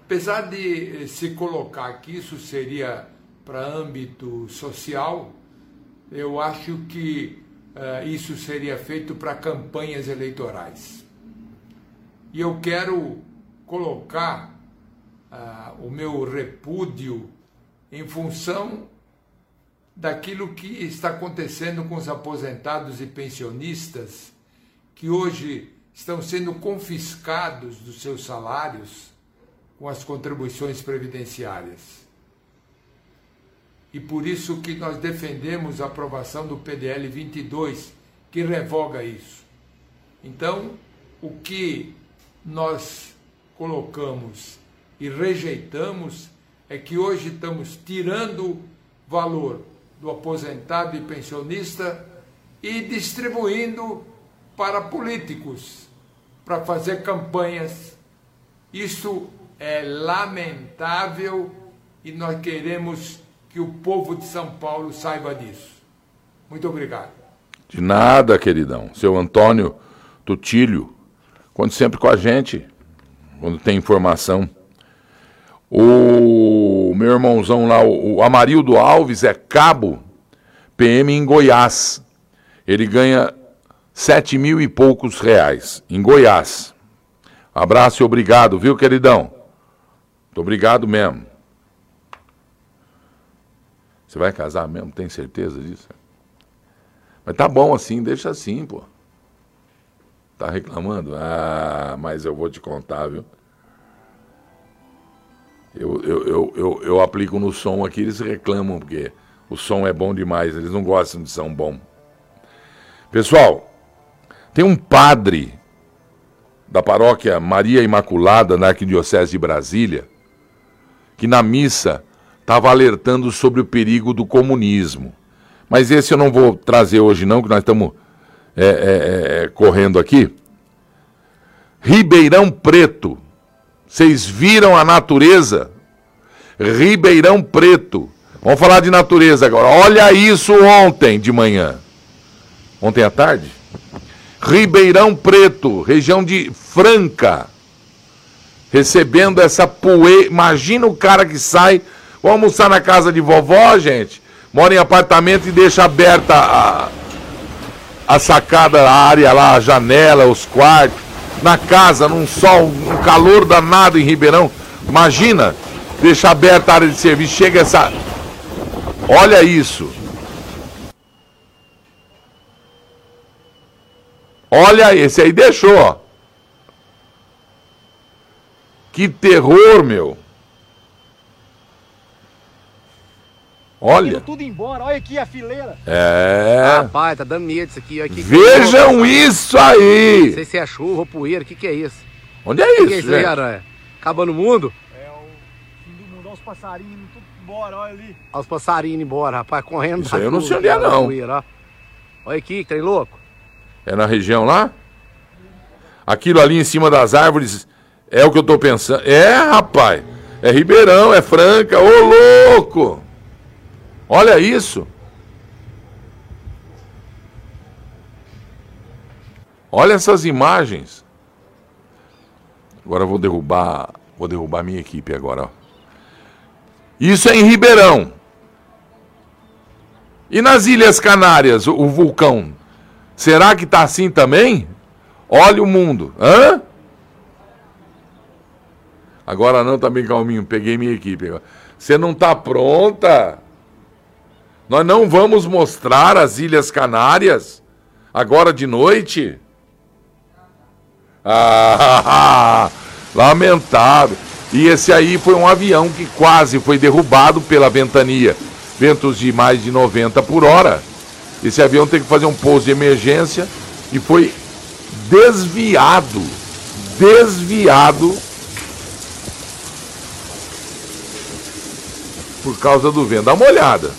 Apesar de se colocar que isso seria para âmbito social, eu acho que uh, isso seria feito para campanhas eleitorais. E eu quero colocar uh, o meu repúdio em função daquilo que está acontecendo com os aposentados e pensionistas que hoje estão sendo confiscados dos seus salários com as contribuições previdenciárias. E por isso que nós defendemos a aprovação do PDL 22, que revoga isso. Então, o que nós colocamos e rejeitamos é que hoje estamos tirando valor do aposentado e pensionista e distribuindo para políticos, para fazer campanhas. Isso é lamentável e nós queremos que o povo de São Paulo saiba disso. Muito obrigado. De nada, queridão. Seu Antônio Tutílio, conte sempre com a gente, quando tem informação. O meu irmãozão lá, o Amarildo Alves, é cabo PM em Goiás. Ele ganha sete mil e poucos reais em Goiás. Abraço e obrigado, viu, queridão? Muito obrigado mesmo. Você vai casar mesmo? Tem certeza disso? Mas tá bom assim, deixa assim, pô. Tá reclamando? Ah, mas eu vou te contar, viu? Eu, eu, eu, eu, eu aplico no som aqui, eles reclamam, porque o som é bom demais, eles não gostam de som bom. Pessoal, tem um padre da paróquia Maria Imaculada, na Arquidiocese de Brasília, que na missa estava alertando sobre o perigo do comunismo. Mas esse eu não vou trazer hoje, não, que nós estamos é, é, é, correndo aqui. Ribeirão Preto vocês viram a natureza? Ribeirão Preto. Vamos falar de natureza agora. Olha isso ontem de manhã. Ontem à tarde? Ribeirão Preto, região de Franca. Recebendo essa poeira. Imagina o cara que sai. Vamos almoçar na casa de vovó, gente. Mora em apartamento e deixa aberta a, a sacada, a área lá, a janela, os quartos na casa, num sol, um calor danado em Ribeirão. Imagina, deixar aberta a área de serviço, chega essa. Olha isso. Olha, esse aí deixou, ó. Que terror, meu. Olha. tudo embora, olha aqui a fileira. É. Rapaz, tá dando medo isso aqui. Olha aqui Vejam isso aí. Não sei se é chuva ou poeira, o que, que é isso? Onde é isso, que é isso aí, Aranha? Acabando o mundo? É o fim do mundo, olha os passarinhos tudo embora, olha ali. Olha os passarinhos embora, rapaz, correndo. Isso aí eu não sei onde é não. Poeira, olha aqui, que trem louco. É na região lá? Aquilo ali em cima das árvores é o que eu tô pensando. É, rapaz. É Ribeirão, é Franca. Ô, louco! Olha isso. Olha essas imagens. Agora eu vou derrubar, vou derrubar minha equipe agora. Ó. Isso é em Ribeirão. E nas Ilhas Canárias, o, o vulcão, será que está assim também? Olha o mundo. Hã? Agora não, tá bem calminho. Peguei minha equipe. Você não está pronta? Nós não vamos mostrar as Ilhas Canárias agora de noite? Ah, lamentável. E esse aí foi um avião que quase foi derrubado pela ventania. Ventos de mais de 90 por hora. Esse avião tem que fazer um pouso de emergência e foi desviado. Desviado por causa do vento. Dá uma olhada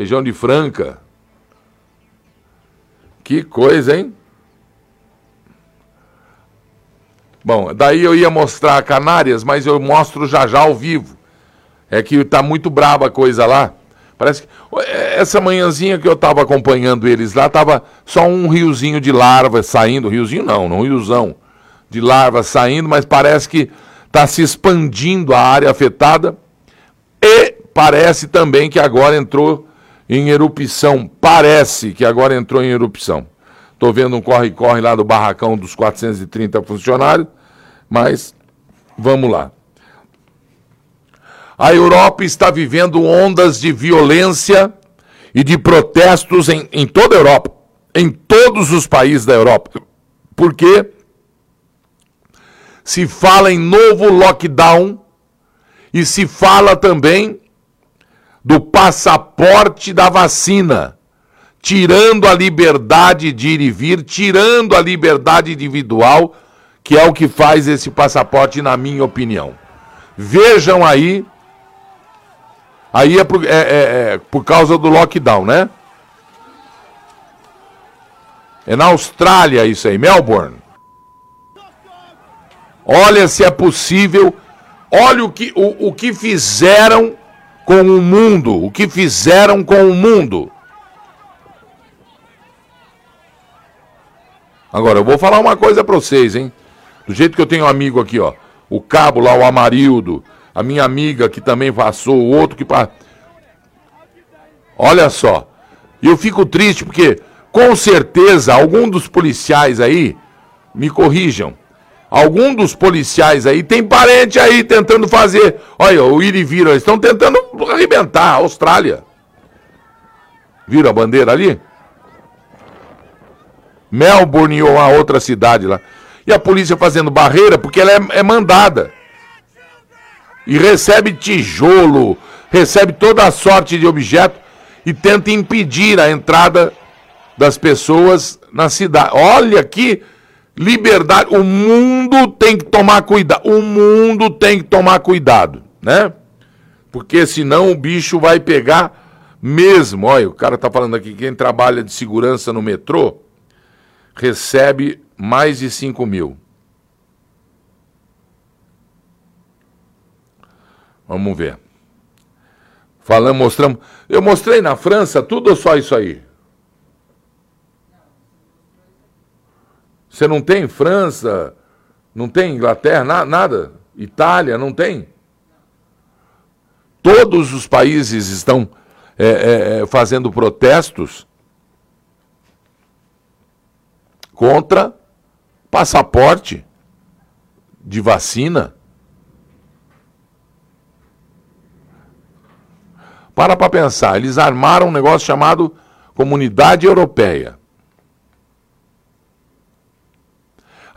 região de Franca. Que coisa, hein? Bom, daí eu ia mostrar Canárias, mas eu mostro já já ao vivo. É que tá muito braba a coisa lá. Parece que essa manhãzinha que eu estava acompanhando eles lá, tava só um riozinho de larva saindo, riozinho não, não riozão de larva saindo, mas parece que está se expandindo a área afetada e parece também que agora entrou em erupção. Parece que agora entrou em erupção. Estou vendo um corre-corre lá do barracão dos 430 funcionários, mas vamos lá. A Europa está vivendo ondas de violência e de protestos em, em toda a Europa, em todos os países da Europa. Porque se fala em novo lockdown e se fala também do passaporte da vacina, tirando a liberdade de ir e vir, tirando a liberdade individual, que é o que faz esse passaporte, na minha opinião. Vejam aí. Aí é por, é, é, é por causa do lockdown, né? É na Austrália isso aí, Melbourne. Olha se é possível. Olha o que, o, o que fizeram com o mundo. O que fizeram com o mundo. Agora, eu vou falar uma coisa para vocês, hein? Do jeito que eu tenho um amigo aqui, ó. O cabo lá, o Amarildo. A minha amiga que também passou, o outro que. Olha só. Eu fico triste porque, com certeza, algum dos policiais aí, me corrijam, Algum dos policiais aí tem parente aí tentando fazer. Olha, o ir vir, eles estão tentando arrebentar a Austrália. Viram a bandeira ali? Melbourne ou a outra cidade lá. E a polícia fazendo barreira porque ela é, é mandada. E recebe tijolo, recebe toda a sorte de objeto e tenta impedir a entrada das pessoas na cidade. Olha que liberdade. O mundo tem que tomar cuidado. O mundo tem que tomar cuidado, né? Porque senão o bicho vai pegar mesmo. Olha, o cara tá falando aqui, quem trabalha de segurança no metrô recebe mais de 5 mil. Vamos ver. Falamos, mostramos. Eu mostrei na França tudo ou só isso aí? Você não tem França, não tem Inglaterra, na, nada? Itália, não tem? Todos os países estão é, é, é, fazendo protestos contra passaporte de vacina. Para para pensar, eles armaram um negócio chamado Comunidade Europeia.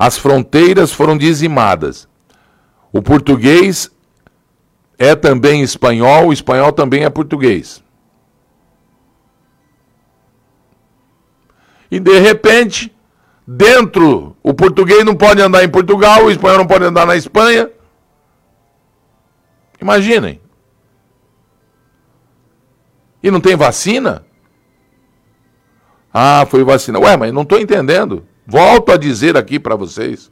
As fronteiras foram dizimadas. O português é também espanhol, o espanhol também é português. E de repente, dentro, o português não pode andar em Portugal, o espanhol não pode andar na Espanha. Imaginem. E não tem vacina? Ah, foi vacina. Ué, mas não estou entendendo. Volto a dizer aqui para vocês.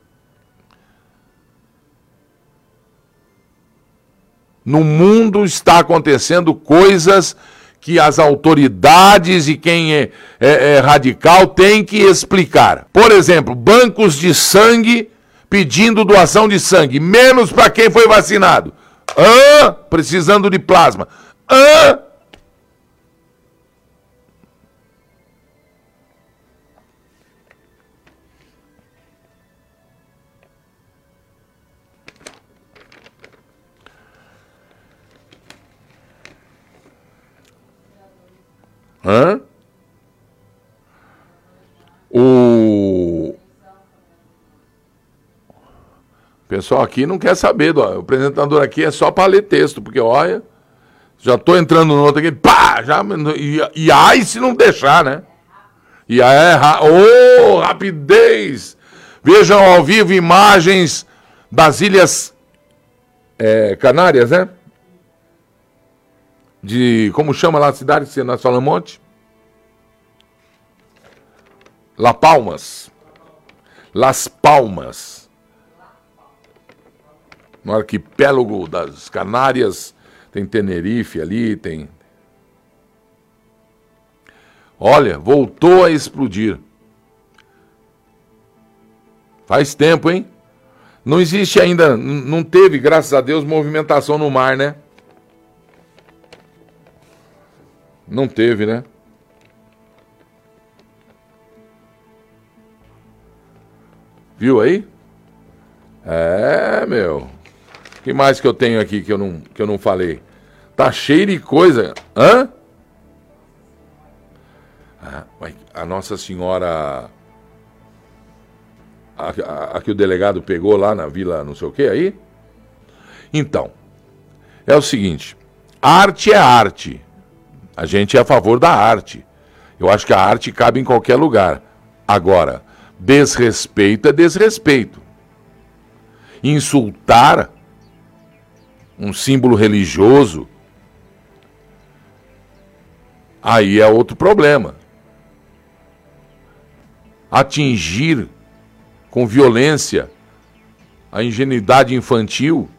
No mundo está acontecendo coisas que as autoridades e quem é, é, é radical tem que explicar. Por exemplo, bancos de sangue pedindo doação de sangue, menos para quem foi vacinado. Ah, precisando de plasma. Ah, Hã? O pessoal aqui não quer saber, do... o apresentador aqui é só para ler texto, porque olha, já estou entrando no outro aqui, pá, já, e, e ai se não deixar, né? E aí, é, oh, rapidez! Vejam ao vivo imagens das Ilhas é, Canárias, né? De. Como chama lá a cidade que nós falamos ontem? La Palmas. Las Palmas. No arquipélago das Canárias, tem Tenerife ali, tem. Olha, voltou a explodir. Faz tempo, hein? Não existe ainda, não teve, graças a Deus, movimentação no mar, né? Não teve, né? Viu aí? É, meu. O que mais que eu tenho aqui que eu não, que eu não falei? Tá cheio de coisa. Hã? Ah, a Nossa Senhora. A, a, a, que o delegado pegou lá na vila, não sei o que aí? Então, é o seguinte: arte é arte. A gente é a favor da arte. Eu acho que a arte cabe em qualquer lugar. Agora, desrespeito é desrespeito. Insultar um símbolo religioso, aí é outro problema. Atingir com violência a ingenuidade infantil,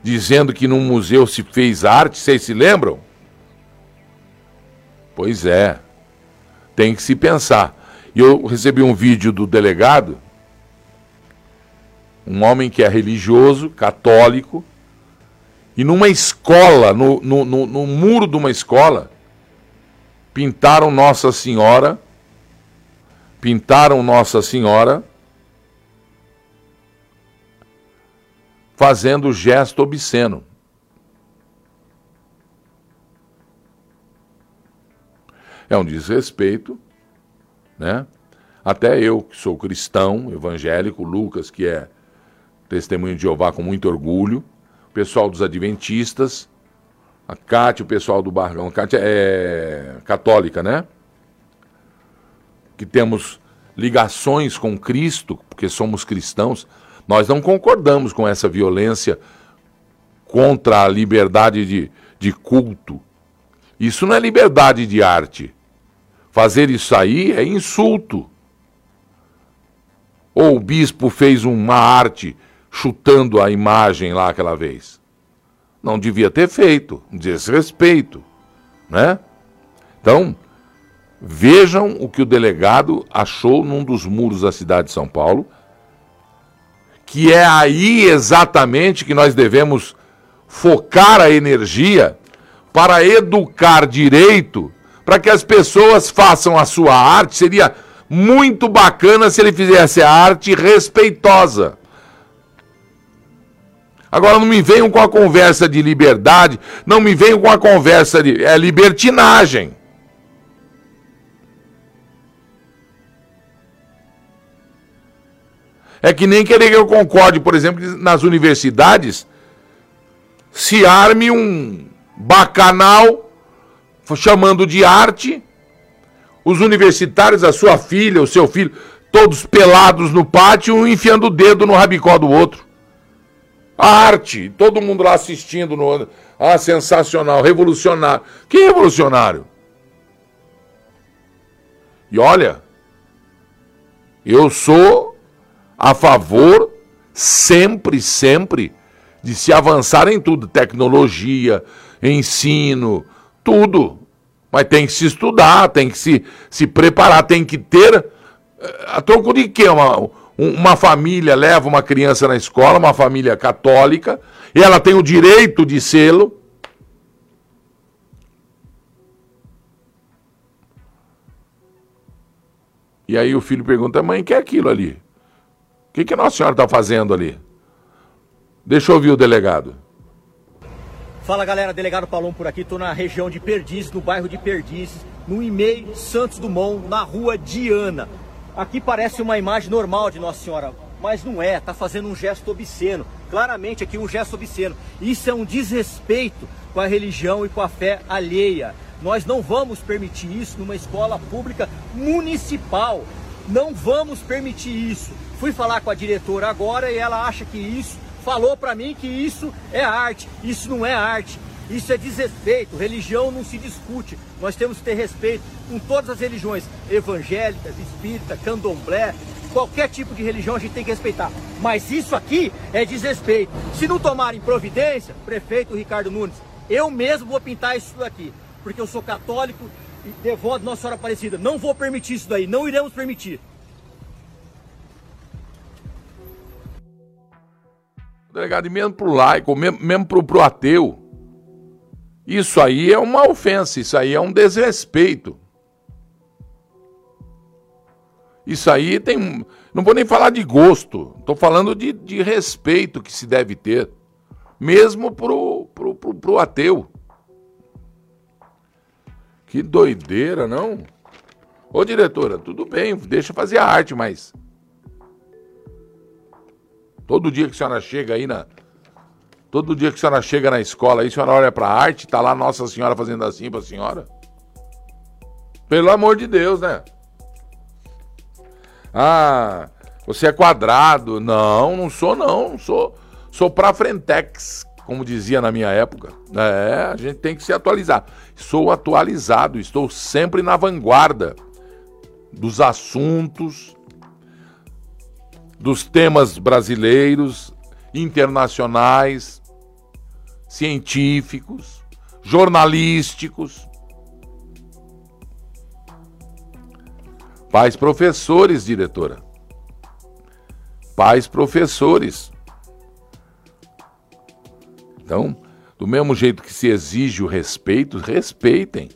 dizendo que num museu se fez arte, vocês se lembram? Pois é, tem que se pensar. E eu recebi um vídeo do delegado, um homem que é religioso, católico, e numa escola, no, no, no, no muro de uma escola, pintaram Nossa Senhora, pintaram Nossa Senhora, fazendo gesto obsceno. É um desrespeito, né? Até eu, que sou cristão, evangélico, Lucas, que é testemunho de Jeová com muito orgulho, o pessoal dos Adventistas, a Cátia, o pessoal do Bargão. A Cátia é católica, né? Que temos ligações com Cristo, porque somos cristãos. Nós não concordamos com essa violência contra a liberdade de, de culto. Isso não é liberdade de arte. Fazer isso aí é insulto. Ou o bispo fez uma arte chutando a imagem lá aquela vez. Não devia ter feito, desrespeito, né? Então, vejam o que o delegado achou num dos muros da cidade de São Paulo, que é aí exatamente que nós devemos focar a energia para educar direito, para que as pessoas façam a sua arte. Seria muito bacana se ele fizesse a arte respeitosa. Agora não me venham com a conversa de liberdade, não me venham com a conversa de é libertinagem. É que nem querer que eu concorde, por exemplo, nas universidades se arme um bacanal chamando de arte os universitários, a sua filha, o seu filho, todos pelados no pátio, um enfiando o dedo no rabicó do outro. A arte, todo mundo lá assistindo no. Ah, sensacional, revolucionário. Que revolucionário? E olha, eu sou a favor, sempre, sempre, de se avançar em tudo: tecnologia, ensino, tudo. Mas tem que se estudar, tem que se, se preparar, tem que ter. Eh, a troco de quê? Uma, uma família leva uma criança na escola, uma família católica, e ela tem o direito de sê-lo. E aí o filho pergunta, mãe, que é aquilo ali? O que, que a Nossa Senhora está fazendo ali? Deixa eu ouvir o delegado. Fala galera, delegado Palom por aqui, estou na região de Perdizes, no bairro de Perdizes, no IMEI Santos Dumont, na rua Diana. Aqui parece uma imagem normal de Nossa Senhora, mas não é, está fazendo um gesto obsceno. Claramente aqui um gesto obsceno. Isso é um desrespeito com a religião e com a fé alheia. Nós não vamos permitir isso numa escola pública municipal. Não vamos permitir isso. Fui falar com a diretora agora e ela acha que isso, falou para mim que isso é arte. Isso não é arte. Isso é desrespeito. Religião não se discute. Nós temos que ter respeito com todas as religiões, evangélicas, espírita, candomblé, qualquer tipo de religião a gente tem que respeitar. Mas isso aqui é desrespeito. Se não tomarem providência, prefeito Ricardo Nunes, eu mesmo vou pintar isso daqui, porque eu sou católico e devoto de Nossa Senhora Aparecida. Não vou permitir isso daí, não iremos permitir. Delegado, e mesmo pro laico, mesmo, mesmo pro, pro ateu, Isso aí é uma ofensa, isso aí é um desrespeito. Isso aí tem. Não vou nem falar de gosto, estou falando de, de respeito que se deve ter, mesmo pro, pro, pro, pro ateu. Que doideira, não? Ô diretora, tudo bem, deixa fazer a arte, mas. Todo dia que a senhora chega aí na. Todo dia que a senhora chega na escola aí, a senhora olha pra arte, tá lá Nossa Senhora fazendo assim pra senhora. Pelo amor de Deus, né? Ah, você é quadrado. Não, não sou não, sou. Sou pra frentex, como dizia na minha época. É, a gente tem que se atualizar. Sou atualizado, estou sempre na vanguarda dos assuntos, dos temas brasileiros, internacionais, científicos, jornalísticos. Pais professores, diretora. Pais professores. Então, do mesmo jeito que se exige o respeito, respeitem.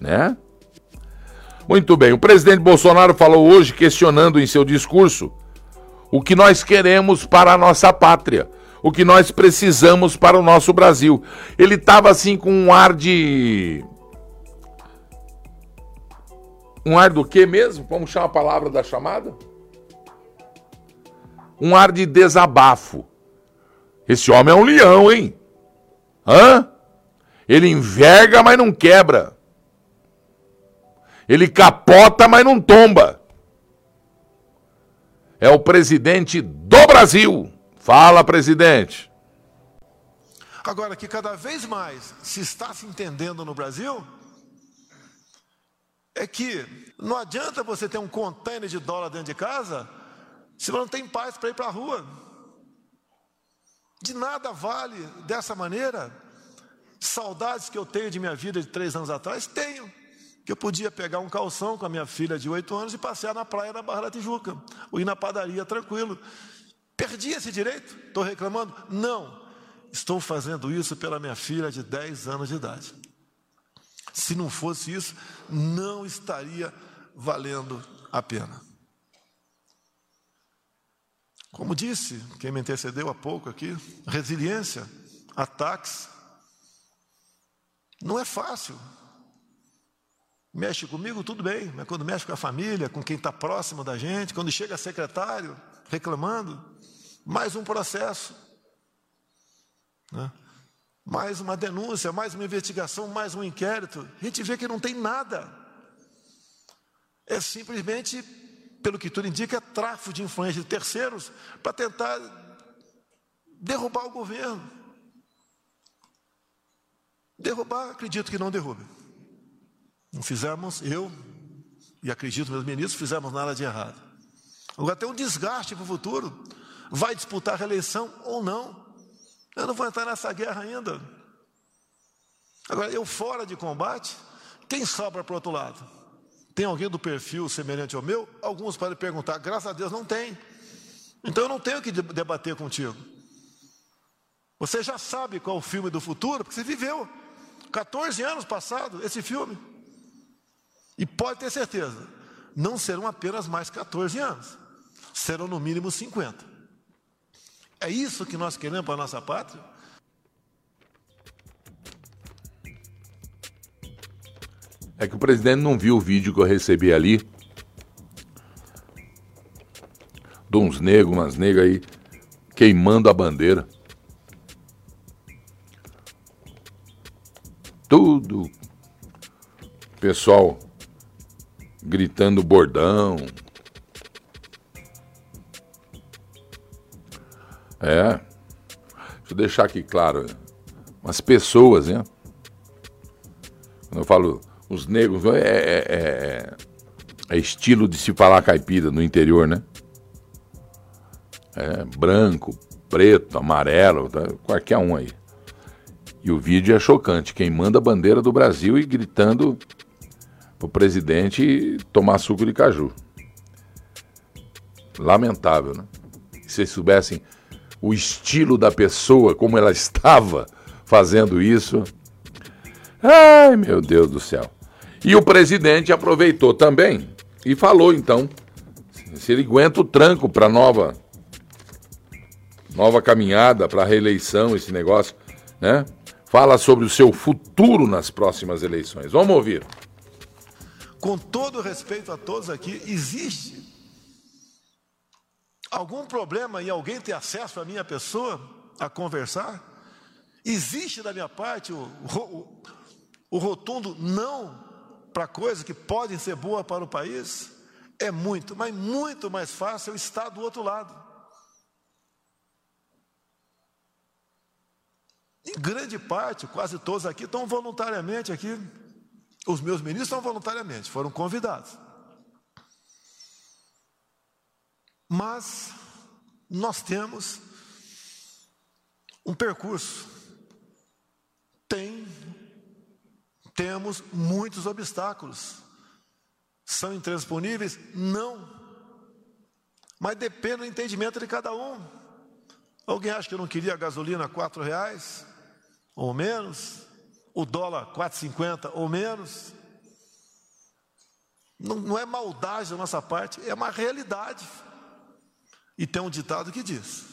Né? Muito bem. O presidente Bolsonaro falou hoje, questionando em seu discurso, o que nós queremos para a nossa pátria, o que nós precisamos para o nosso Brasil. Ele estava assim com um ar de um ar do que mesmo? Vamos chamar a palavra da chamada? Um ar de desabafo. Esse homem é um leão, hein? Hã? Ele enverga, mas não quebra. Ele capota, mas não tomba. É o presidente do Brasil. Fala, presidente. Agora, que cada vez mais se está se entendendo no Brasil é que não adianta você ter um container de dólar dentro de casa se você não tem paz para ir para a rua. De nada vale dessa maneira. Saudades que eu tenho de minha vida de três anos atrás, tenho. Que eu podia pegar um calção com a minha filha de oito anos e passear na praia da Barra da Tijuca, ou ir na padaria tranquilo. Perdi esse direito? Estou reclamando? Não. Estou fazendo isso pela minha filha de dez anos de idade. Se não fosse isso, não estaria valendo a pena. Como disse quem me antecedeu há pouco aqui, resiliência, ataques, não é fácil. Mexe comigo, tudo bem, mas quando mexe com a família, com quem está próximo da gente, quando chega secretário reclamando, mais um processo. Né? mais uma denúncia, mais uma investigação, mais um inquérito. A gente vê que não tem nada. É simplesmente, pelo que tudo indica, tráfico de influência de terceiros para tentar derrubar o governo. Derrubar, acredito que não derrube. Não fizemos, eu e acredito meus ministros, fizemos nada de errado. Agora tem um desgaste para o futuro. Vai disputar a reeleição ou não? Eu não vou entrar nessa guerra ainda. Agora, eu fora de combate, quem sobra para o outro lado? Tem alguém do perfil semelhante ao meu? Alguns podem perguntar, graças a Deus não tem. Então eu não tenho que debater contigo. Você já sabe qual é o filme do futuro, porque você viveu 14 anos passado esse filme. E pode ter certeza, não serão apenas mais 14 anos, serão no mínimo 50. É isso que nós queremos para a nossa pátria? É que o presidente não viu o vídeo que eu recebi ali. De uns negros, umas negras aí, queimando a bandeira. Tudo. Pessoal gritando bordão, É. Deixa eu deixar aqui claro. As pessoas, né? Quando eu falo os negros, é, é, é, é estilo de se falar caipira no interior, né? É branco, preto, amarelo, tá? qualquer um aí. E o vídeo é chocante. Quem manda a bandeira do Brasil e gritando pro presidente tomar suco de caju. Lamentável, né? Se vocês soubessem o estilo da pessoa, como ela estava fazendo isso, Ai, meu Deus do céu. E o presidente aproveitou também e falou então se ele aguenta o tranco para nova nova caminhada para reeleição, esse negócio, né? Fala sobre o seu futuro nas próximas eleições. Vamos ouvir. Com todo respeito a todos aqui, existe algum problema em alguém ter acesso à minha pessoa a conversar? Existe da minha parte o, o, o rotundo não para coisas que podem ser boas para o país? É muito, mas muito mais fácil estar do outro lado. Em grande parte, quase todos aqui estão voluntariamente aqui. Os meus ministros estão voluntariamente, foram convidados. Mas nós temos um percurso. Tem temos muitos obstáculos. São intransponíveis? Não. Mas depende do entendimento de cada um. Alguém acha que eu não queria gasolina a quatro reais? Ou menos? O dólar 4,50 ou menos? Não, não é maldade da nossa parte, é uma realidade. E tem um ditado que diz: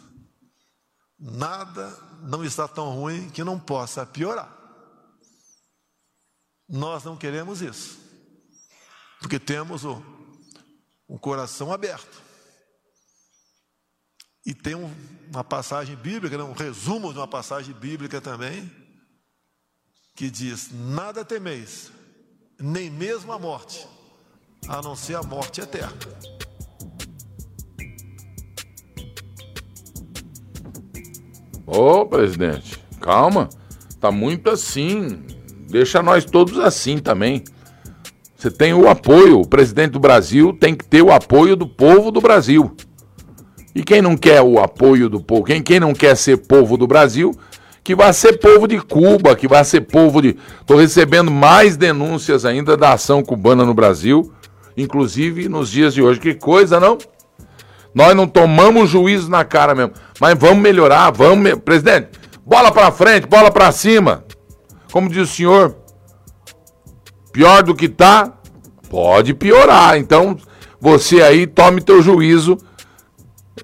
nada não está tão ruim que não possa piorar. Nós não queremos isso, porque temos o, um coração aberto. E tem um, uma passagem bíblica, né, um resumo de uma passagem bíblica também, que diz: Nada temeis, nem mesmo a morte, a não ser a morte eterna. Ô, presidente, calma. Tá muito assim. Deixa nós todos assim também. Você tem o apoio, o presidente do Brasil tem que ter o apoio do povo do Brasil. E quem não quer o apoio do povo, quem, quem não quer ser povo do Brasil, que vai ser povo de Cuba, que vai ser povo de. Estou recebendo mais denúncias ainda da ação cubana no Brasil, inclusive nos dias de hoje. Que coisa, não? Nós não tomamos juízo na cara mesmo, mas vamos melhorar, vamos. Presidente, bola para frente, bola para cima. Como diz o senhor, pior do que tá, pode piorar. Então, você aí tome teu juízo,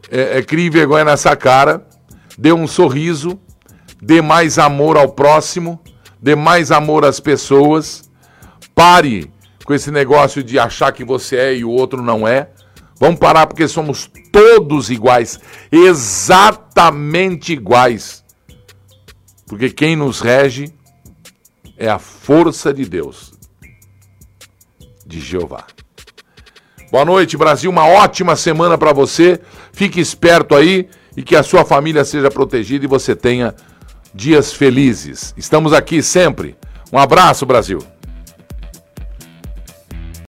é, é, crie vergonha nessa cara, dê um sorriso, dê mais amor ao próximo, dê mais amor às pessoas, pare com esse negócio de achar que você é e o outro não é. Vamos parar porque somos todos iguais, exatamente iguais. Porque quem nos rege é a força de Deus, de Jeová. Boa noite, Brasil. Uma ótima semana para você. Fique esperto aí e que a sua família seja protegida e você tenha dias felizes. Estamos aqui sempre. Um abraço, Brasil.